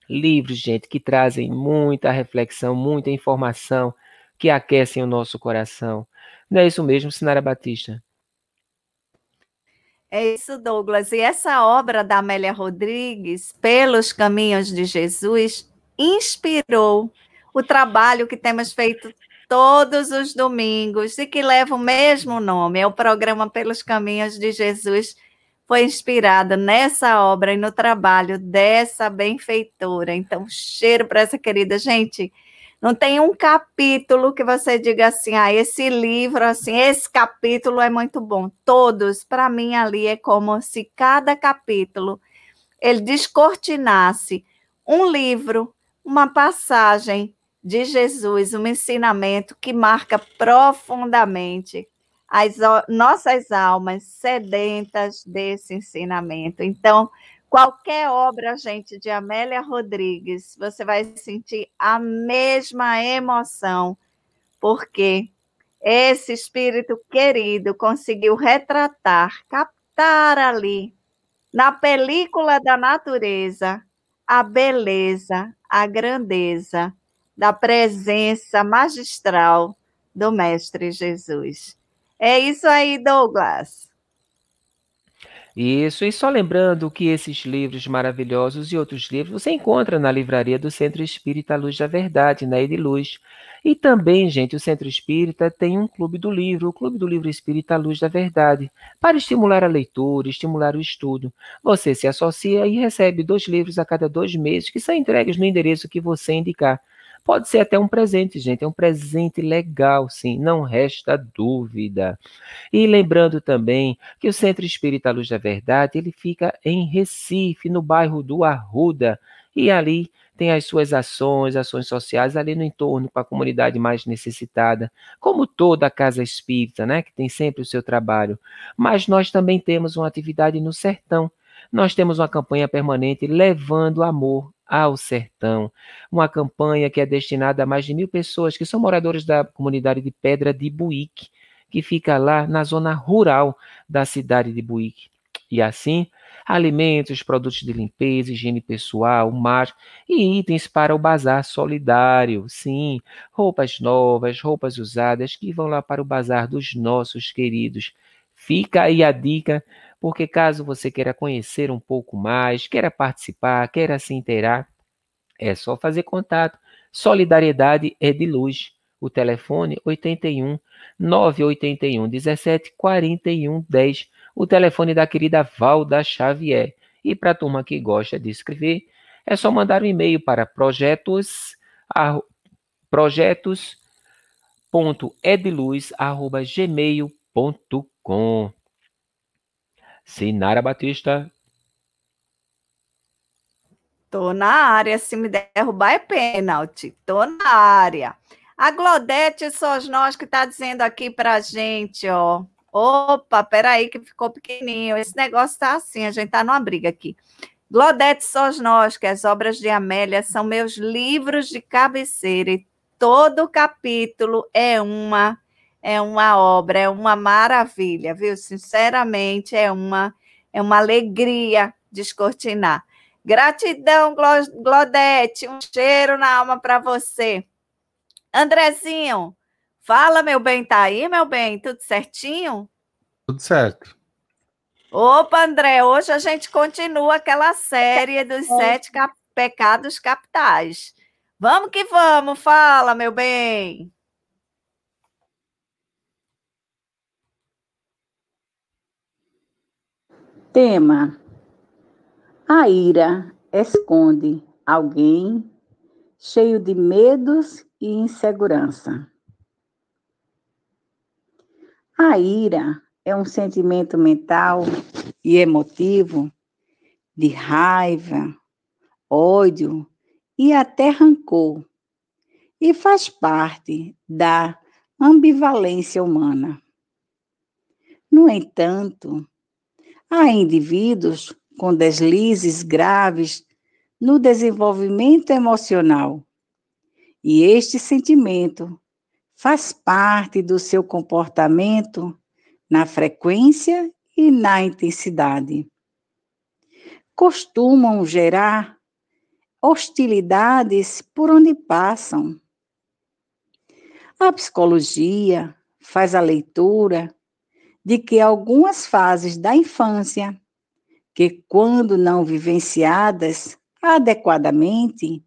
livros, gente, que trazem muita reflexão, muita informação, que aquecem o nosso coração. Não é isso mesmo, Sinara Batista? É isso, Douglas. E essa obra da Amélia Rodrigues, Pelos Caminhos de Jesus, inspirou o trabalho que temos feito todos os domingos e que leva o mesmo nome, é o programa Pelos Caminhos de Jesus foi inspirada nessa obra e no trabalho dessa benfeitora. Então, cheiro para essa querida gente. Não tem um capítulo que você diga assim, ah, esse livro, assim, esse capítulo é muito bom. Todos, para mim, ali é como se cada capítulo ele descortinasse um livro, uma passagem de Jesus, um ensinamento que marca profundamente as nossas almas sedentas desse ensinamento. Então, Qualquer obra, gente, de Amélia Rodrigues, você vai sentir a mesma emoção, porque esse espírito querido conseguiu retratar, captar ali, na película da natureza, a beleza, a grandeza da presença magistral do Mestre Jesus. É isso aí, Douglas. Isso, e só lembrando que esses livros maravilhosos e outros livros você encontra na livraria do Centro Espírita Luz da Verdade, na Ediluz. E também, gente, o Centro Espírita tem um clube do livro, o Clube do Livro Espírita Luz da Verdade, para estimular a leitura, estimular o estudo. Você se associa e recebe dois livros a cada dois meses, que são entregues no endereço que você indicar. Pode ser até um presente, gente. É um presente legal, sim, não resta dúvida. E lembrando também que o Centro Espírita Luz da Verdade, ele fica em Recife, no bairro do Arruda, e ali tem as suas ações, ações sociais ali no entorno com a comunidade mais necessitada, como toda a casa espírita, né, que tem sempre o seu trabalho. Mas nós também temos uma atividade no sertão. Nós temos uma campanha permanente levando amor ao Sertão, uma campanha que é destinada a mais de mil pessoas que são moradores da comunidade de Pedra de Buíque, que fica lá na zona rural da cidade de Buíque. E assim, alimentos, produtos de limpeza, higiene pessoal, mar e itens para o bazar solidário. Sim, roupas novas, roupas usadas que vão lá para o bazar dos nossos queridos. Fica aí a dica porque caso você queira conhecer um pouco mais, queira participar, queira se inteirar, é só fazer contato. Solidariedade é de luz. O telefone 81 981 17 41 10. O telefone da querida Valda Xavier. E para a turma que gosta de escrever, é só mandar um e-mail para projetos projetos.edluz@gmail.com. Sinara Batista. Tô na área, se me derrubar é pênalti. Tô na área. A Glodete nós que está dizendo aqui para gente, ó. Opa, peraí que ficou pequenininho. Esse negócio está assim, a gente tá numa briga aqui. Glodete nós que as obras de Amélia são meus livros de cabeceira e todo capítulo é uma é uma obra, é uma maravilha, viu? Sinceramente, é uma, é uma alegria descortinar. Gratidão, Glodete, um cheiro na alma para você. Andrezinho, fala, meu bem, tá aí, meu bem? Tudo certinho? Tudo certo. Opa, André, hoje a gente continua aquela série dos sete cap pecados capitais. Vamos que vamos, fala, meu bem. Tema: A ira esconde alguém cheio de medos e insegurança. A ira é um sentimento mental e emotivo de raiva, ódio e até rancor, e faz parte da ambivalência humana. No entanto, Há indivíduos com deslizes graves no desenvolvimento emocional. E este sentimento faz parte do seu comportamento na frequência e na intensidade. Costumam gerar hostilidades por onde passam. A psicologia faz a leitura de que algumas fases da infância, que quando não vivenciadas adequadamente,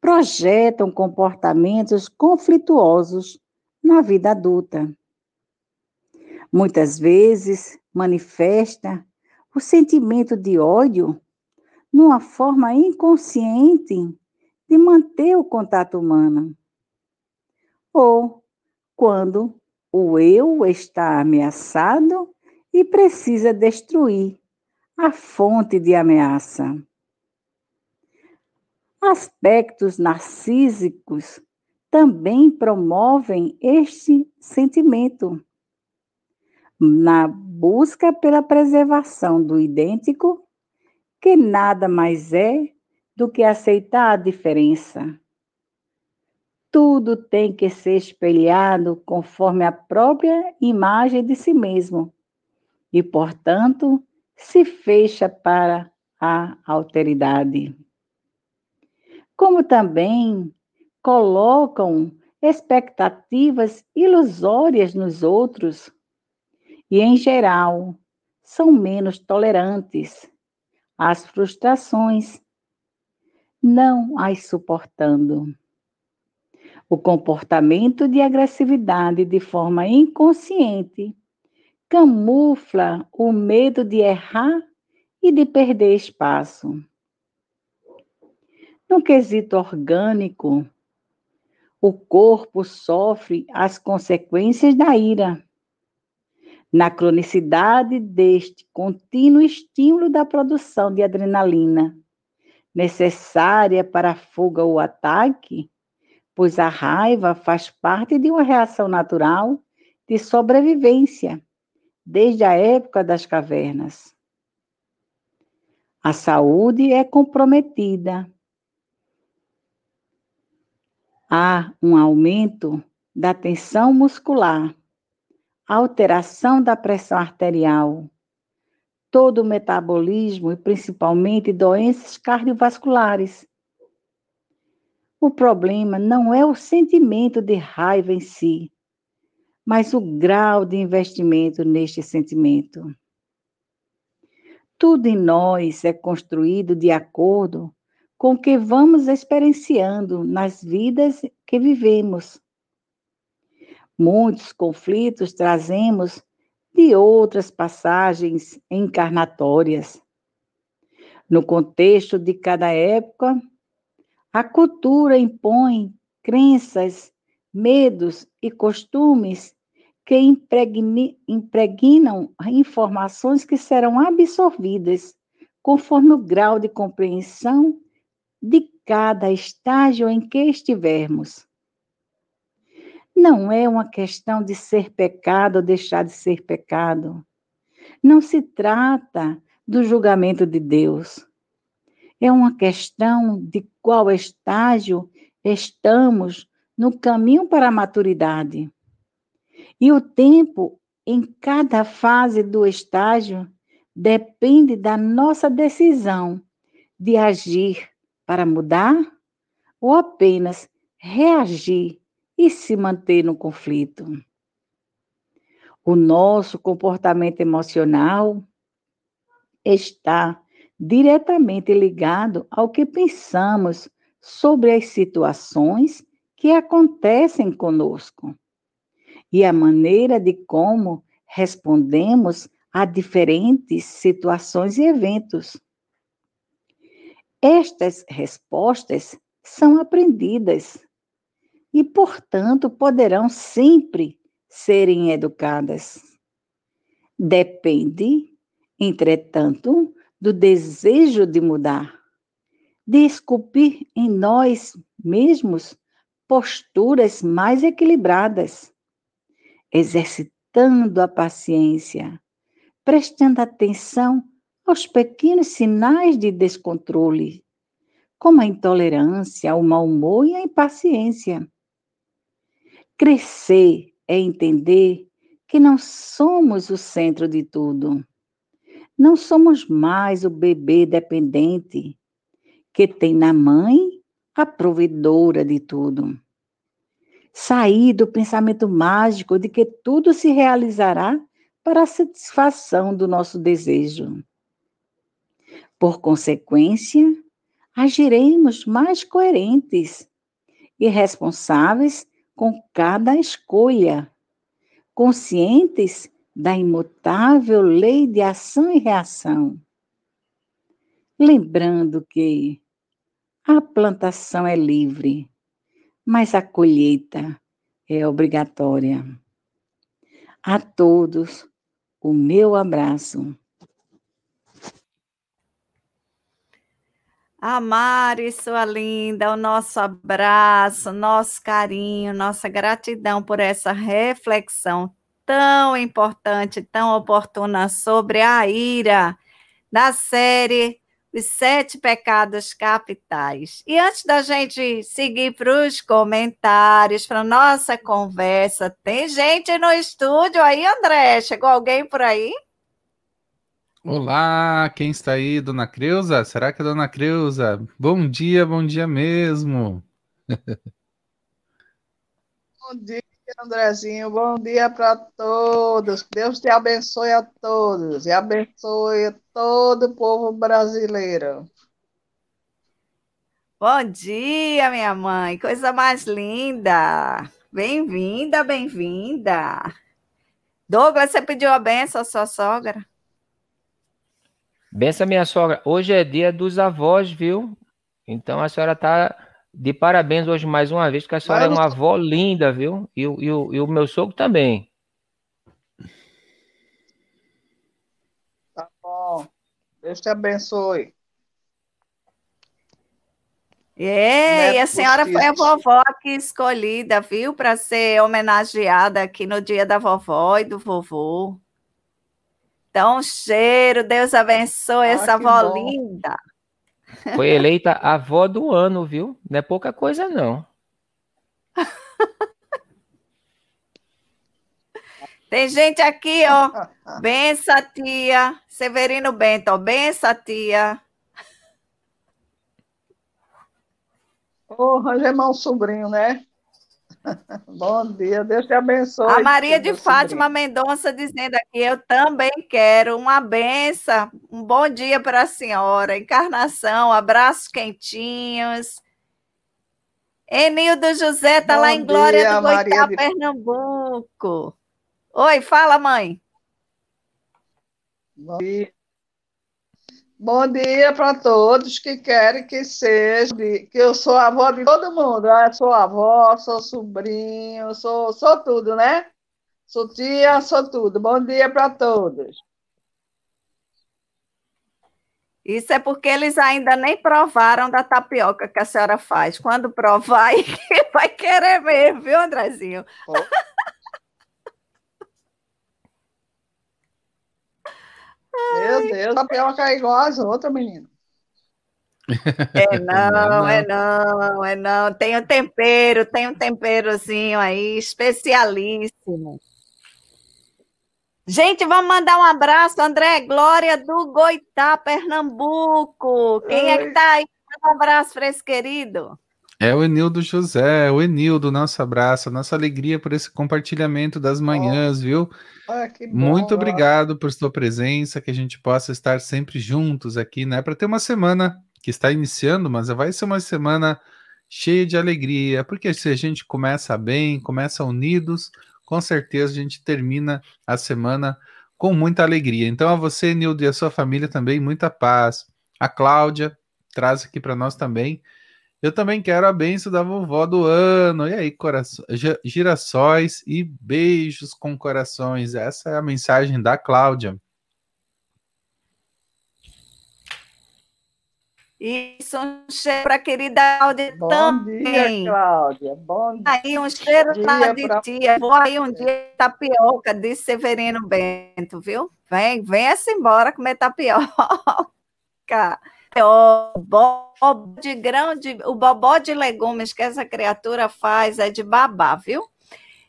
projetam comportamentos conflituosos na vida adulta. Muitas vezes manifesta o sentimento de ódio numa forma inconsciente de manter o contato humano. Ou quando o eu está ameaçado e precisa destruir a fonte de ameaça. Aspectos narcísicos também promovem este sentimento. Na busca pela preservação do idêntico, que nada mais é do que aceitar a diferença. Tudo tem que ser espelhado conforme a própria imagem de si mesmo e, portanto, se fecha para a alteridade. Como também colocam expectativas ilusórias nos outros e, em geral, são menos tolerantes às frustrações, não as suportando. O comportamento de agressividade de forma inconsciente camufla o medo de errar e de perder espaço. No quesito orgânico, o corpo sofre as consequências da ira na cronicidade deste contínuo estímulo da produção de adrenalina, necessária para a fuga ou ataque, pois a raiva faz parte de uma reação natural de sobrevivência desde a época das cavernas. A saúde é comprometida. Há um aumento da tensão muscular alteração da pressão arterial, todo o metabolismo e principalmente doenças cardiovasculares. O problema não é o sentimento de raiva em si, mas o grau de investimento neste sentimento. Tudo em nós é construído de acordo com o que vamos experienciando nas vidas que vivemos. Muitos conflitos trazemos de outras passagens encarnatórias. No contexto de cada época, a cultura impõe crenças, medos e costumes que impregnam informações que serão absorvidas conforme o grau de compreensão de cada estágio em que estivermos. Não é uma questão de ser pecado ou deixar de ser pecado. Não se trata do julgamento de Deus. É uma questão de qual estágio estamos no caminho para a maturidade. E o tempo em cada fase do estágio depende da nossa decisão de agir para mudar ou apenas reagir e se manter no conflito. O nosso comportamento emocional está diretamente ligado ao que pensamos sobre as situações que acontecem conosco e a maneira de como respondemos a diferentes situações e eventos. Estas respostas são aprendidas e, portanto, poderão sempre serem educadas. Depende, entretanto, do desejo de mudar, de esculpir em nós mesmos posturas mais equilibradas, exercitando a paciência, prestando atenção aos pequenos sinais de descontrole, como a intolerância, o mau humor e a impaciência. Crescer é entender que não somos o centro de tudo. Não somos mais o bebê dependente que tem na mãe a provedora de tudo. Sair do pensamento mágico de que tudo se realizará para a satisfação do nosso desejo. Por consequência, agiremos mais coerentes e responsáveis com cada escolha, conscientes da imutável lei de ação e reação. Lembrando que a plantação é livre, mas a colheita é obrigatória. A todos, o meu abraço. A Mari, sua linda, o nosso abraço, nosso carinho, nossa gratidão por essa reflexão tão importante, tão oportuna sobre a ira da série os sete pecados capitais. E antes da gente seguir para os comentários, para nossa conversa, tem gente no estúdio aí, André? Chegou alguém por aí? Olá, quem está aí? Dona Creuza? Será que é Dona Creuza? Bom dia, bom dia mesmo. bom dia, Andrezinho. Bom dia para todos. Deus te abençoe a todos e abençoe todo o povo brasileiro. Bom dia, minha mãe. Coisa mais linda. Bem-vinda, bem-vinda. Douglas, você pediu a benção à sua sogra? Benção, minha sogra. Hoje é dia dos avós, viu? Então a senhora está de parabéns hoje mais uma vez, porque a senhora Mas... é uma avó linda, viu? E, e, e, e o meu sogro também. Tá bom. Deus te abençoe. É, e a senhora foi a vovó aqui escolhida, viu, para ser homenageada aqui no dia da vovó e do vovô. Então, cheiro, Deus abençoe ah, essa avó bom. linda. Foi eleita avó do ano, viu? Não é pouca coisa, não. Tem gente aqui, ó. Bença, tia. Severino Bento. Bença, tia. Ô, oh, irmão sobrinho, né? Bom dia, Deus te abençoe. A Maria de Fátima Mendonça dizendo aqui: eu também quero uma benção. Um bom dia para a senhora. Encarnação, abraços quentinhos. Enildo José está lá em Glória do Goitá, de... Pernambuco. Oi, fala, mãe. Bom dia. Bom dia para todos que querem que seja, que eu sou avó de todo mundo. Eu ah, sou avó, sou sobrinho, sou, sou tudo, né? Sou tia, sou tudo. Bom dia para todos. Isso é porque eles ainda nem provaram da tapioca que a senhora faz. Quando provar, vai querer mesmo, viu, Andrezinho? Oh. Meu Deus, a tapioca é igual às outras, menino. É não, é não, é não. Tem um tempero, tem um temperozinho aí, especialíssimo. Gente, vamos mandar um abraço, André Glória do Goitá, Pernambuco. Quem Oi. é que tá aí? Um abraço para esse querido. É o Enildo José, o Enildo, nosso abraço, nossa alegria por esse compartilhamento das manhãs, oh. viu? Ah, Muito obrigado por sua presença, que a gente possa estar sempre juntos aqui, né? Para ter uma semana que está iniciando, mas vai ser uma semana cheia de alegria, porque se a gente começa bem, começa unidos, com certeza a gente termina a semana com muita alegria. Então, a você, Enildo, e a sua família também, muita paz. A Cláudia traz aqui para nós também eu também quero a benção da vovó do ano. E aí, coração, girassóis e beijos com corações. Essa é a mensagem da Cláudia. Isso, um cheiro para a querida Cláudia Bom também. Dia, Cláudia. Bom dia. Aí, um cheiro para de pra... tia. Vou aí um dia tapioca, disse Severino Bento, viu? Vem, venha-se embora comer tapioca o bobó de grão de, o bobó de legumes que essa criatura faz é de babá, viu?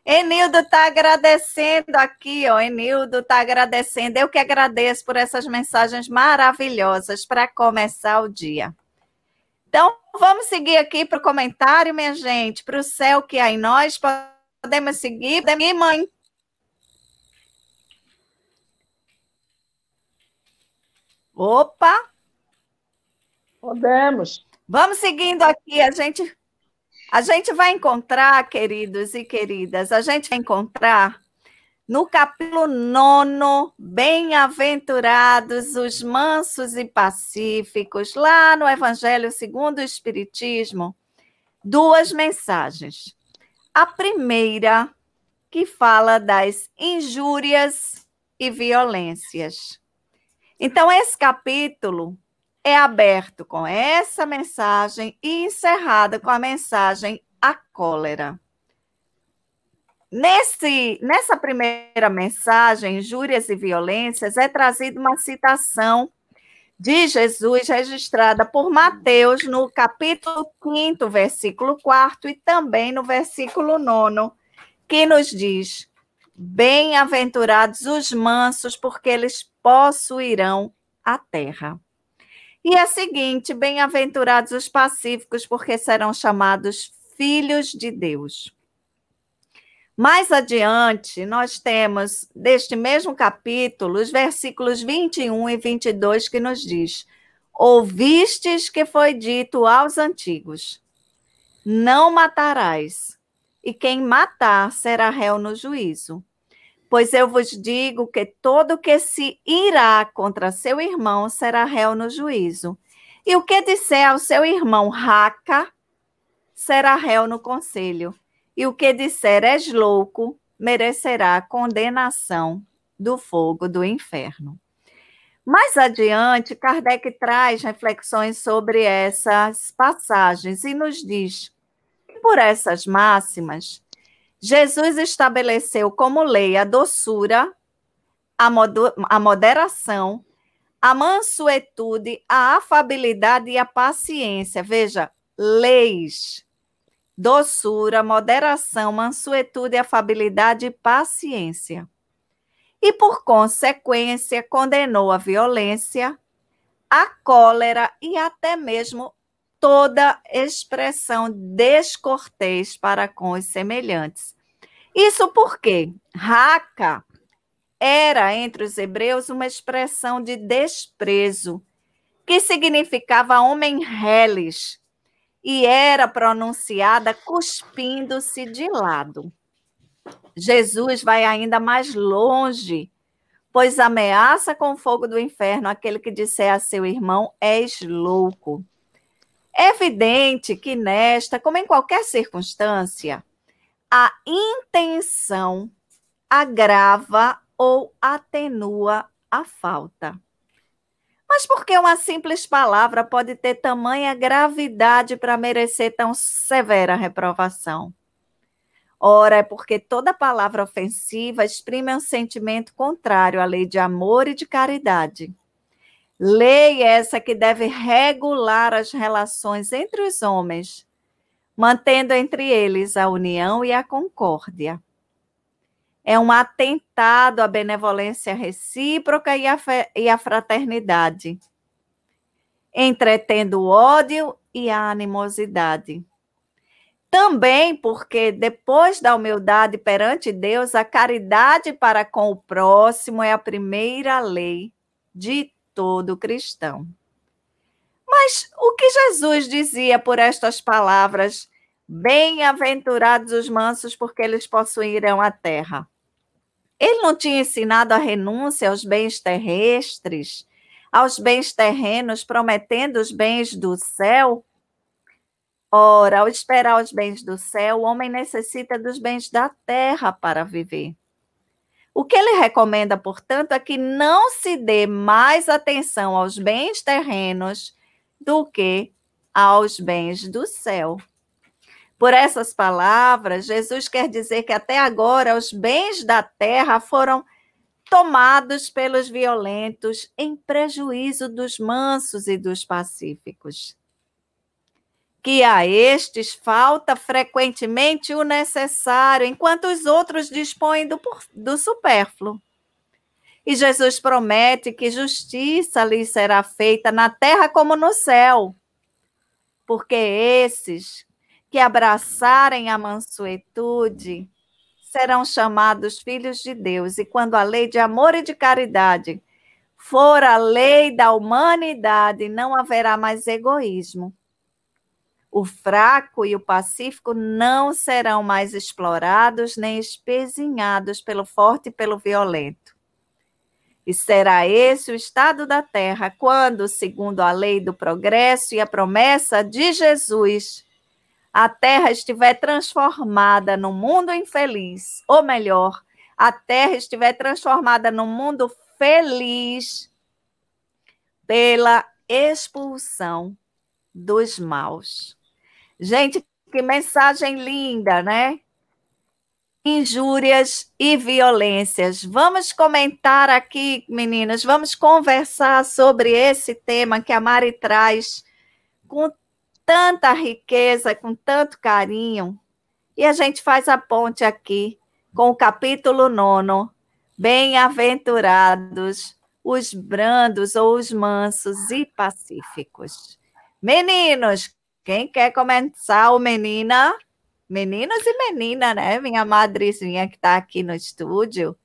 Enildo está agradecendo aqui, ó. Enildo está agradecendo. Eu que agradeço por essas mensagens maravilhosas para começar o dia. Então, vamos seguir aqui para o comentário, minha gente, para o céu que há em nós. Podemos seguir? Podemos ir, mãe? Opa! Podemos. Vamos seguindo aqui, a gente a gente vai encontrar, queridos e queridas, a gente vai encontrar no capítulo nono, bem-aventurados os mansos e pacíficos, lá no Evangelho segundo o Espiritismo, duas mensagens. A primeira, que fala das injúrias e violências. Então, esse capítulo é aberto com essa mensagem e encerrada com a mensagem a cólera. Nesse, nessa primeira mensagem, Injúrias e Violências, é trazida uma citação de Jesus, registrada por Mateus no capítulo 5, versículo 4 e também no versículo 9, que nos diz: Bem-aventurados os mansos, porque eles possuirão a terra. E é seguinte: bem-aventurados os pacíficos, porque serão chamados filhos de Deus. Mais adiante, nós temos, deste mesmo capítulo, os versículos 21 e 22, que nos diz: Ouvistes que foi dito aos antigos: Não matarás, e quem matar será réu no juízo. Pois eu vos digo que todo que se irá contra seu irmão será réu no juízo. E o que disser ao seu irmão raca, será réu no conselho. E o que disser és louco, merecerá condenação do fogo do inferno. Mais adiante, Kardec traz reflexões sobre essas passagens e nos diz que por essas máximas Jesus estabeleceu como lei a doçura, a, a moderação, a mansuetude, a afabilidade e a paciência. Veja, leis. Doçura, moderação, mansuetude, afabilidade e paciência. E, por consequência, condenou a violência, a cólera e até mesmo toda expressão descortês para com os semelhantes. Isso porque raca era entre os hebreus uma expressão de desprezo, que significava homem reles, e era pronunciada cuspindo-se de lado. Jesus vai ainda mais longe, pois ameaça com o fogo do inferno aquele que disser a seu irmão: És louco. É evidente que nesta, como em qualquer circunstância, a intenção agrava ou atenua a falta. Mas por que uma simples palavra pode ter tamanha gravidade para merecer tão severa reprovação? Ora, é porque toda palavra ofensiva exprime um sentimento contrário à lei de amor e de caridade. Lei essa que deve regular as relações entre os homens, mantendo entre eles a união e a concórdia. É um atentado à benevolência recíproca e à, e à fraternidade, entretendo o ódio e a animosidade. Também porque, depois da humildade perante Deus, a caridade para com o próximo é a primeira lei de todo cristão. Mas o que Jesus dizia por estas palavras? Bem-aventurados os mansos, porque eles possuirão a terra. Ele não tinha ensinado a renúncia aos bens terrestres, aos bens terrenos, prometendo os bens do céu? Ora, ao esperar os bens do céu, o homem necessita dos bens da terra para viver. O que ele recomenda, portanto, é que não se dê mais atenção aos bens terrenos do que aos bens do céu. Por essas palavras, Jesus quer dizer que até agora os bens da terra foram tomados pelos violentos em prejuízo dos mansos e dos pacíficos que a estes falta frequentemente o necessário, enquanto os outros dispõem do, do supérfluo. E Jesus promete que justiça lhes será feita na terra como no céu, porque esses que abraçarem a mansuetude serão chamados filhos de Deus, e quando a lei de amor e de caridade for a lei da humanidade, não haverá mais egoísmo o fraco e o pacífico não serão mais explorados nem espezinhados pelo forte e pelo violento. E será esse o estado da terra quando, segundo a lei do progresso e a promessa de Jesus, a terra estiver transformada num mundo infeliz, ou melhor, a terra estiver transformada num mundo feliz pela expulsão dos maus. Gente, que mensagem linda, né? injúrias e violências. Vamos comentar aqui, meninas, vamos conversar sobre esse tema que a Mari traz com tanta riqueza, com tanto carinho. E a gente faz a ponte aqui com o capítulo nono. Bem-aventurados os brandos ou os mansos e pacíficos. Meninos, quem quer começar o menina? Meninos e menina, né? Minha madrezinha que está aqui no estúdio.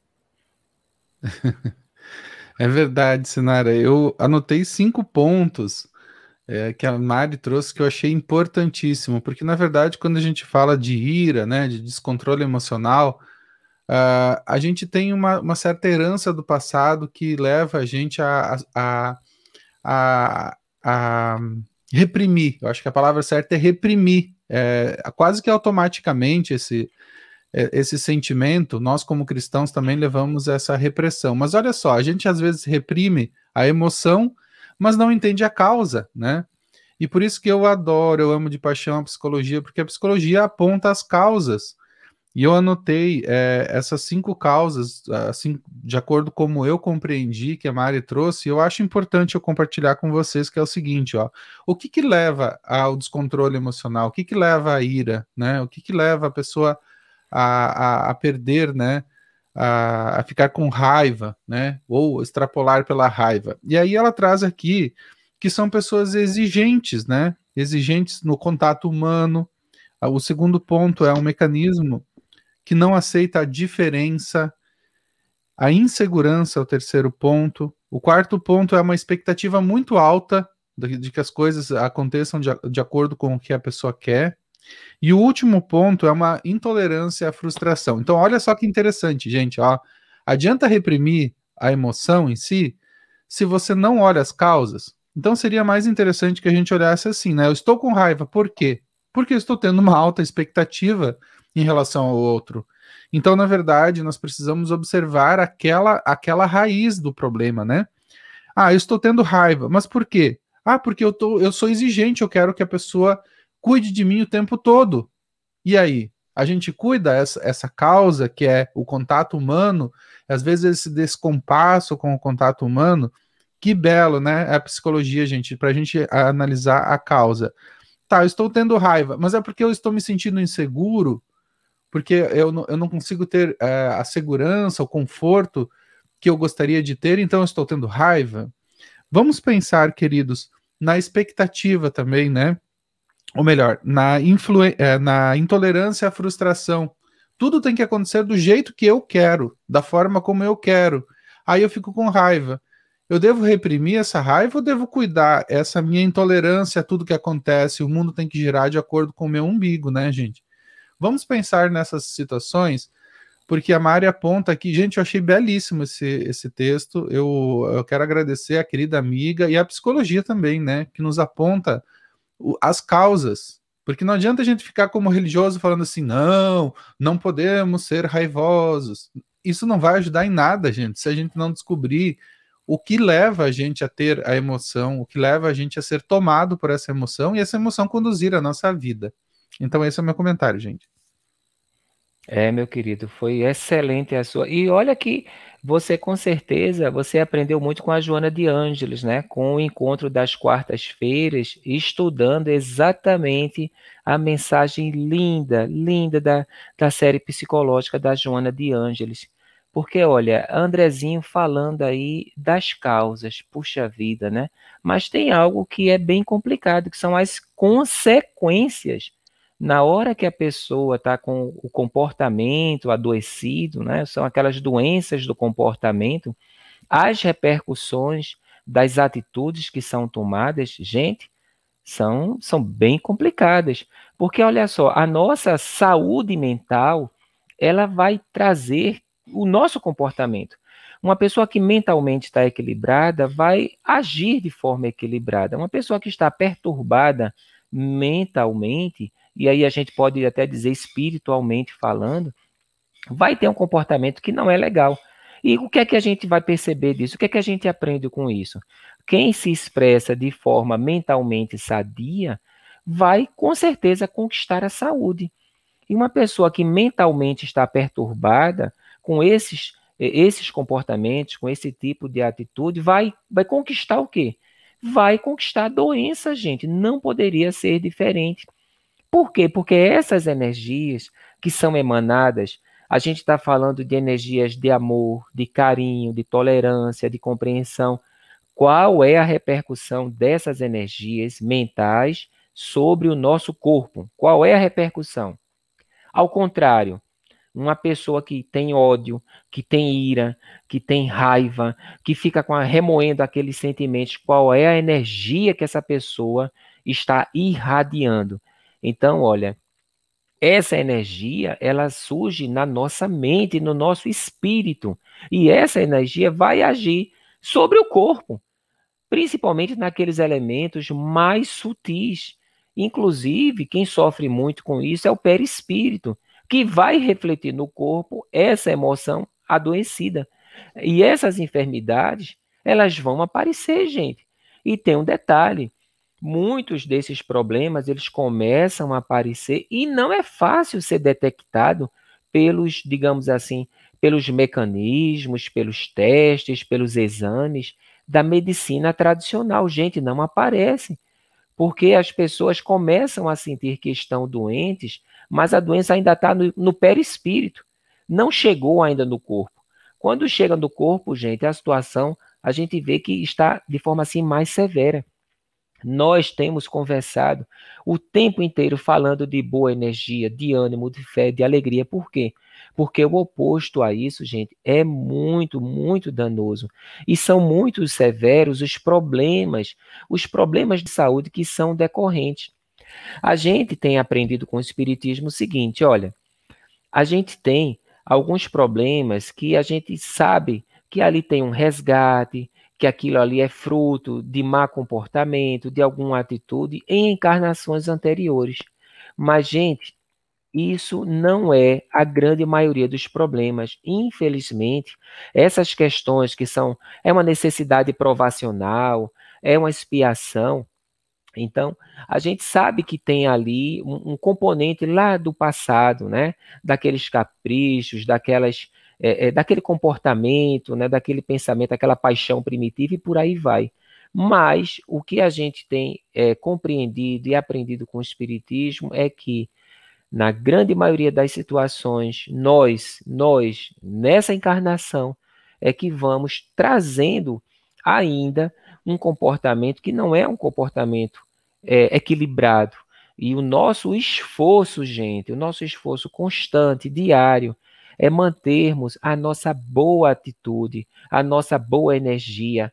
É verdade, Sinara. Eu anotei cinco pontos é, que a Mari trouxe que eu achei importantíssimo, porque na verdade, quando a gente fala de ira, né, de descontrole emocional, uh, a gente tem uma, uma, certa herança do passado que leva a gente a, a, a, a reprimir. Eu acho que a palavra certa é reprimir é, quase que automaticamente esse, é, esse sentimento, nós como cristãos também levamos essa repressão. Mas olha só, a gente às vezes reprime a emoção, mas não entende a causa, né? E por isso que eu adoro, eu amo de paixão a psicologia, porque a psicologia aponta as causas. E eu anotei é, essas cinco causas, assim, de acordo como eu compreendi que a Mari trouxe, eu acho importante eu compartilhar com vocês, que é o seguinte, ó. O que que leva ao descontrole emocional? O que que leva à ira, né? O que que leva a pessoa a, a, a perder, né? A, a, ficar com raiva, né? Ou extrapolar pela raiva. E aí ela traz aqui que são pessoas exigentes, né? Exigentes no contato humano. O segundo ponto é um mecanismo que não aceita a diferença. A insegurança é o terceiro ponto. O quarto ponto é uma expectativa muito alta de, que as coisas aconteçam de, de acordo com o que a pessoa quer. E o último ponto é uma intolerância à frustração. Então, olha só que interessante, gente. Ó, adianta reprimir a emoção em si se você não olha as causas. Então, seria mais interessante que a gente olhasse assim, né? Eu estou com raiva, por quê? Porque eu estou tendo uma alta expectativa em relação ao outro. Então, na verdade, nós precisamos observar aquela, aquela raiz do problema, né? Ah, eu estou tendo raiva, mas por quê? Ah, porque eu, tô, eu sou exigente, eu quero que a pessoa cuide de mim o tempo todo. E aí? A gente cuida essa, essa causa que é o contato humano, às vezes esse descompasso com o contato humano. Que belo, né? É a psicologia, gente, para a gente analisar a causa. Tá, eu estou tendo raiva, mas é porque eu estou me sentindo inseguro porque eu não, eu não consigo ter é, a segurança, o conforto que eu gostaria de ter, então eu estou tendo raiva. Vamos pensar, queridos, na expectativa também, né? Ou melhor, na, influ é, na intolerância à frustração. Tudo tem que acontecer do jeito que eu quero, da forma como eu quero. Aí eu fico com raiva. Eu devo reprimir essa raiva ou devo cuidar essa minha intolerância a tudo que acontece? O mundo tem que girar de acordo com o meu umbigo, né, gente? Vamos pensar nessas situações, porque a Mari aponta aqui, gente, eu achei belíssimo esse, esse texto. Eu, eu quero agradecer a querida amiga e a psicologia também, né, que nos aponta o, as causas. Porque não adianta a gente ficar como religioso falando assim, não, não podemos ser raivosos. Isso não vai ajudar em nada, gente, se a gente não descobrir o que leva a gente a ter a emoção, o que leva a gente a ser tomado por essa emoção e essa emoção conduzir a nossa vida. Então, esse é o meu comentário, gente. É, meu querido, foi excelente a sua. E olha que você com certeza você aprendeu muito com a Joana de Ângeles, né? Com o encontro das quartas-feiras, estudando exatamente a mensagem linda, linda da, da série psicológica da Joana de Ângeles. Porque, olha, Andrezinho falando aí das causas, puxa vida, né? Mas tem algo que é bem complicado, que são as consequências na hora que a pessoa está com o comportamento adoecido, né, são aquelas doenças do comportamento, as repercussões das atitudes que são tomadas, gente, são, são bem complicadas. Porque, olha só, a nossa saúde mental, ela vai trazer o nosso comportamento. Uma pessoa que mentalmente está equilibrada vai agir de forma equilibrada. Uma pessoa que está perturbada mentalmente, e aí a gente pode até dizer espiritualmente falando, vai ter um comportamento que não é legal. E o que é que a gente vai perceber disso? O que é que a gente aprende com isso? Quem se expressa de forma mentalmente sadia vai com certeza conquistar a saúde. E uma pessoa que mentalmente está perturbada com esses esses comportamentos, com esse tipo de atitude, vai vai conquistar o quê? Vai conquistar a doença, gente. Não poderia ser diferente. Por quê? Porque essas energias que são emanadas, a gente está falando de energias de amor, de carinho, de tolerância, de compreensão. Qual é a repercussão dessas energias mentais sobre o nosso corpo? Qual é a repercussão? Ao contrário, uma pessoa que tem ódio, que tem ira, que tem raiva, que fica com a, remoendo aqueles sentimentos, qual é a energia que essa pessoa está irradiando? Então, olha, essa energia, ela surge na nossa mente, no nosso espírito, e essa energia vai agir sobre o corpo, principalmente naqueles elementos mais sutis. Inclusive, quem sofre muito com isso é o perispírito, que vai refletir no corpo essa emoção adoecida. E essas enfermidades, elas vão aparecer, gente. E tem um detalhe, muitos desses problemas, eles começam a aparecer e não é fácil ser detectado pelos, digamos assim, pelos mecanismos, pelos testes, pelos exames da medicina tradicional. Gente, não aparece porque as pessoas começam a sentir que estão doentes, mas a doença ainda está no, no perispírito, não chegou ainda no corpo. Quando chega no corpo, gente, a situação a gente vê que está de forma assim mais severa. Nós temos conversado o tempo inteiro falando de boa energia, de ânimo, de fé, de alegria. Por quê? Porque o oposto a isso, gente, é muito, muito danoso. E são muito severos os problemas, os problemas de saúde que são decorrentes. A gente tem aprendido com o Espiritismo o seguinte: olha, a gente tem alguns problemas que a gente sabe que ali tem um resgate, que aquilo ali é fruto de má comportamento, de alguma atitude em encarnações anteriores. Mas, gente, isso não é a grande maioria dos problemas. Infelizmente, essas questões que são é uma necessidade provacional, é uma expiação. Então, a gente sabe que tem ali um, um componente lá do passado, né? Daqueles caprichos, daquelas, é, é, daquele comportamento, né? Daquele pensamento, aquela paixão primitiva e por aí vai. Mas o que a gente tem é, compreendido e aprendido com o Espiritismo é que na grande maioria das situações, nós, nós, nessa encarnação, é que vamos trazendo ainda um comportamento que não é um comportamento é, equilibrado. E o nosso esforço, gente, o nosso esforço constante, diário, é mantermos a nossa boa atitude, a nossa boa energia,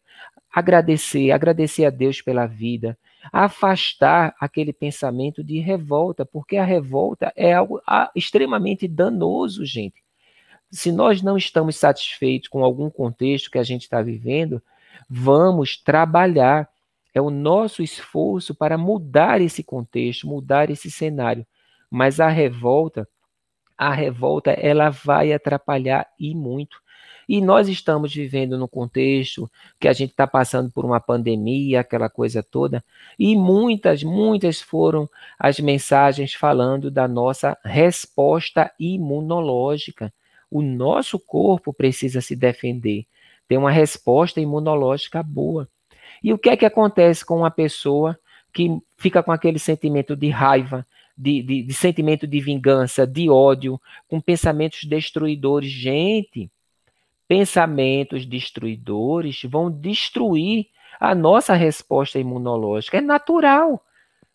agradecer, agradecer a Deus pela vida, afastar aquele pensamento de revolta, porque a revolta é algo ah, extremamente danoso, gente. Se nós não estamos satisfeitos com algum contexto que a gente está vivendo, vamos trabalhar. É o nosso esforço para mudar esse contexto, mudar esse cenário. Mas a revolta, a revolta, ela vai atrapalhar e muito. E nós estamos vivendo no contexto que a gente está passando por uma pandemia, aquela coisa toda, e muitas, muitas foram as mensagens falando da nossa resposta imunológica. O nosso corpo precisa se defender, ter uma resposta imunológica boa. E o que é que acontece com uma pessoa que fica com aquele sentimento de raiva, de, de, de, sentimento de vingança, de ódio, com pensamentos destruidores. Gente, pensamentos destruidores vão destruir a nossa resposta imunológica. É natural.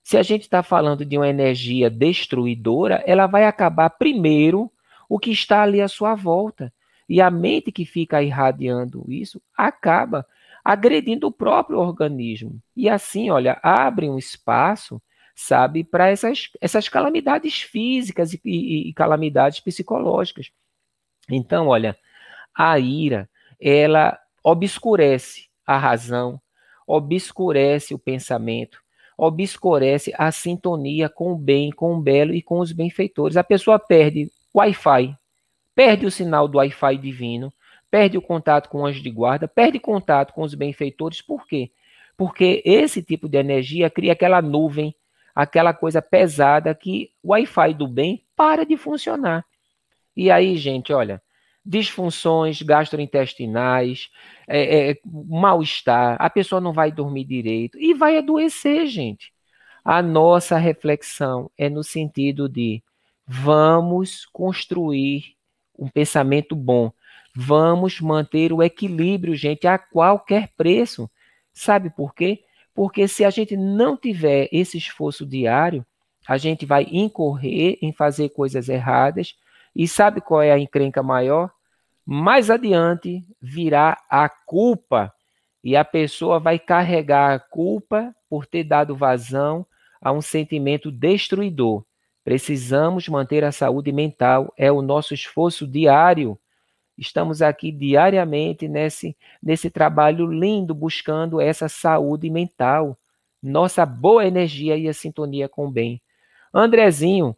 Se a gente está falando de uma energia destruidora, ela vai acabar primeiro o que está ali à sua volta. E a mente que fica irradiando isso acaba agredindo o próprio organismo. E assim, olha, abre um espaço, sabe, para essas, essas calamidades físicas e, e, e calamidades psicológicas. Então, olha, a ira, ela obscurece a razão, obscurece o pensamento, obscurece a sintonia com o bem, com o belo e com os benfeitores. A pessoa perde o Wi-Fi, perde o sinal do Wi-Fi divino, perde o contato com o anjo de guarda, perde contato com os benfeitores. Por quê? Porque esse tipo de energia cria aquela nuvem, aquela coisa pesada que o Wi-Fi do bem para de funcionar. E aí, gente, olha, disfunções gastrointestinais, é, é, mal-estar, a pessoa não vai dormir direito e vai adoecer, gente. A nossa reflexão é no sentido de vamos construir um pensamento bom, vamos manter o equilíbrio, gente, a qualquer preço. Sabe por quê? Porque se a gente não tiver esse esforço diário, a gente vai incorrer em fazer coisas erradas. E sabe qual é a encrenca maior? Mais adiante virá a culpa. E a pessoa vai carregar a culpa por ter dado vazão a um sentimento destruidor. Precisamos manter a saúde mental, é o nosso esforço diário. Estamos aqui diariamente nesse, nesse trabalho lindo, buscando essa saúde mental, nossa boa energia e a sintonia com o bem. Andrezinho.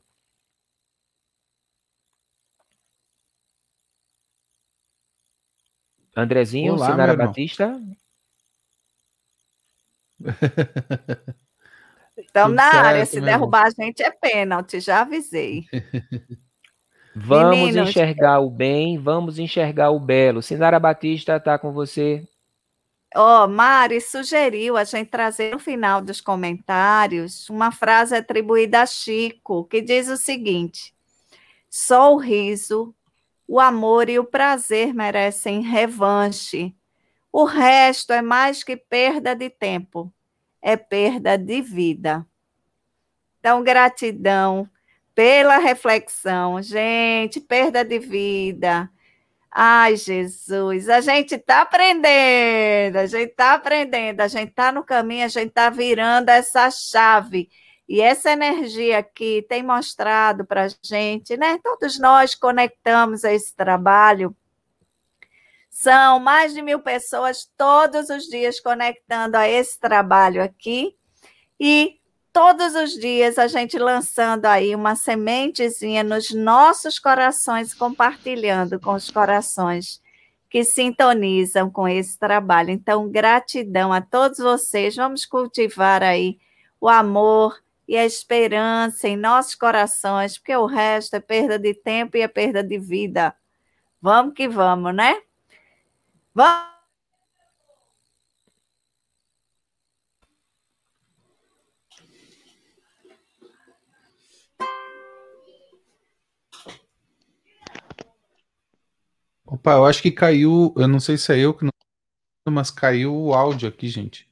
Andrezinho, Olá, Sinara. Batista. Então, Tudo na área, certo, se meu irmão. derrubar a gente é pênalti, já avisei. Vamos Meninos. enxergar o bem, vamos enxergar o belo. Sinara Batista está com você. Ó, Mari sugeriu a gente trazer no final dos comentários uma frase atribuída a Chico, que diz o seguinte: só o riso, o amor e o prazer merecem revanche. O resto é mais que perda de tempo, é perda de vida. Então, gratidão pela reflexão. Gente, perda de vida. Ai, Jesus, a gente está aprendendo, a gente está aprendendo, a gente está no caminho, a gente está virando essa chave. E essa energia aqui tem mostrado para a gente, né? Todos nós conectamos a esse trabalho. São mais de mil pessoas todos os dias conectando a esse trabalho aqui. E todos os dias a gente lançando aí uma sementezinha nos nossos corações, compartilhando com os corações que sintonizam com esse trabalho. Então, gratidão a todos vocês. Vamos cultivar aí o amor e a esperança em nossos corações, porque o resto é perda de tempo e é perda de vida. Vamos que vamos, né? Vamos. Opa, eu acho que caiu. Eu não sei se é eu que não. Mas caiu o áudio aqui, gente.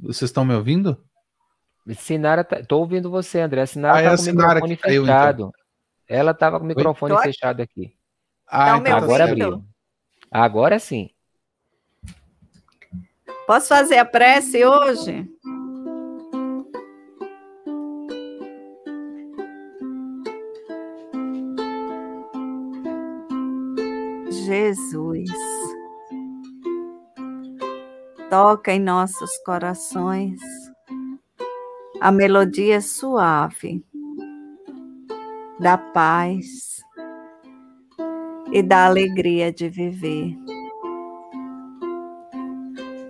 Vocês estão me ouvindo? Sinara, tá... tô ouvindo você, André. A Sinara Ah, é tá a com o Sinara microfone caiu, então. fechado. Ela tava com o microfone aqui. fechado aqui. Ah, meu então tá Agora abriu. Agora sim. Posso fazer a prece hoje? Jesus, toca em nossos corações. A melodia suave. Da paz. E da alegria de viver.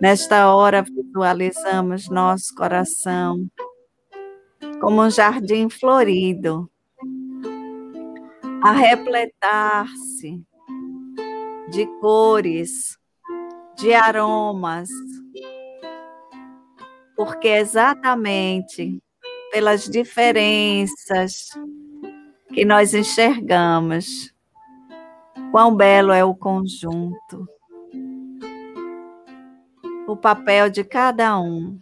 Nesta hora, visualizamos nosso coração como um jardim florido, a repletar-se de cores, de aromas, porque exatamente pelas diferenças que nós enxergamos, quão belo é o conjunto o papel de cada um.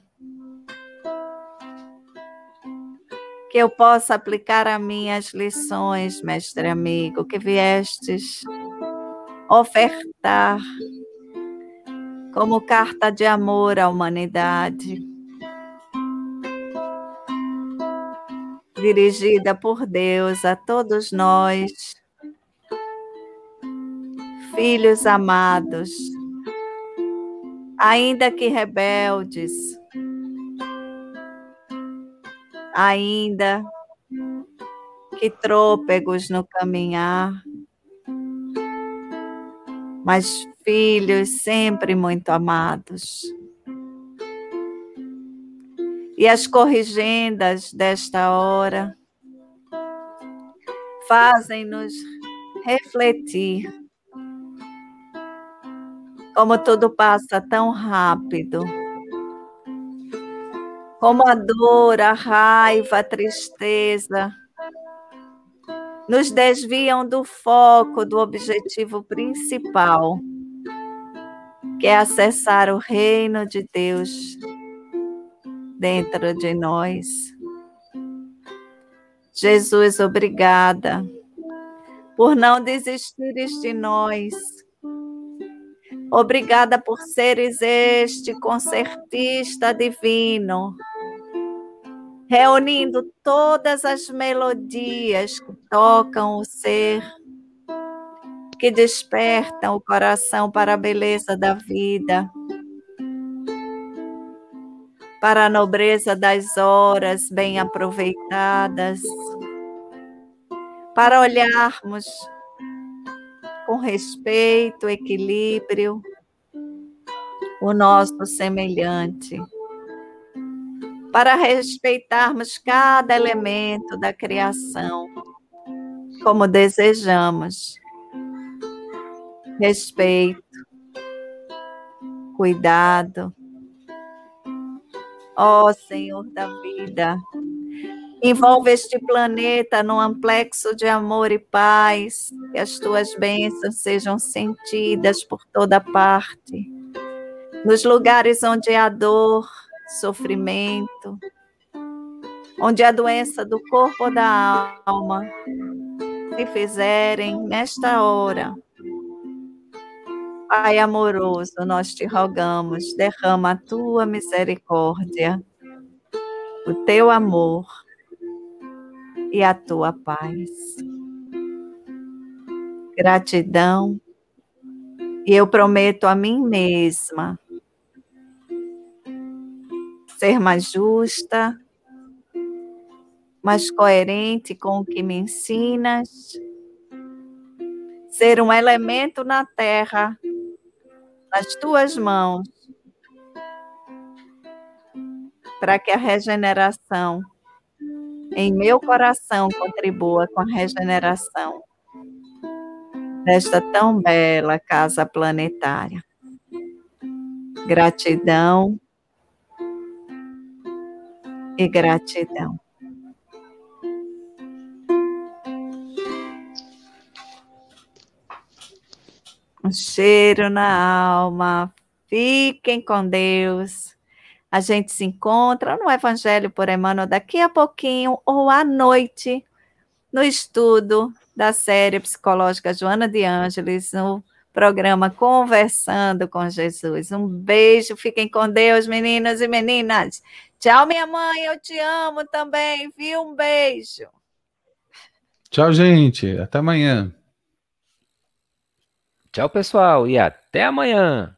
Que eu possa aplicar a minhas lições, mestre amigo, que viestes ofertar como carta de amor à humanidade, dirigida por Deus a todos nós, filhos amados ainda que rebeldes, ainda que trôpegos no caminhar, mas filhos sempre muito amados. E as corrigendas desta hora fazem-nos refletir. Como tudo passa tão rápido. Como a dor, a raiva, a tristeza nos desviam do foco, do objetivo principal, que é acessar o reino de Deus dentro de nós. Jesus, obrigada por não desistires de nós. Obrigada por seres este concertista divino, reunindo todas as melodias que tocam o ser, que despertam o coração para a beleza da vida, para a nobreza das horas bem aproveitadas para olharmos com respeito, equilíbrio, o nosso semelhante, para respeitarmos cada elemento da criação, como desejamos. Respeito, cuidado. Ó oh, Senhor da vida, Envolve este planeta num amplexo de amor e paz, que as tuas bênçãos sejam sentidas por toda parte. Nos lugares onde há dor, sofrimento, onde a doença do corpo ou da alma se fizerem nesta hora. Pai amoroso, nós te rogamos, derrama a tua misericórdia, o teu amor e a tua paz. Gratidão. E eu prometo a mim mesma ser mais justa, mais coerente com o que me ensinas, ser um elemento na terra, nas tuas mãos, para que a regeneração em meu coração contribua com a regeneração desta tão bela casa planetária. Gratidão e gratidão. Um cheiro na alma. Fiquem com Deus. A gente se encontra no Evangelho por Emmanuel daqui a pouquinho ou à noite no estudo da série psicológica Joana de Ângeles, no programa Conversando com Jesus. Um beijo, fiquem com Deus, meninos e meninas. Tchau, minha mãe, eu te amo também, viu? Um beijo. Tchau, gente. Até amanhã. Tchau, pessoal, e até amanhã.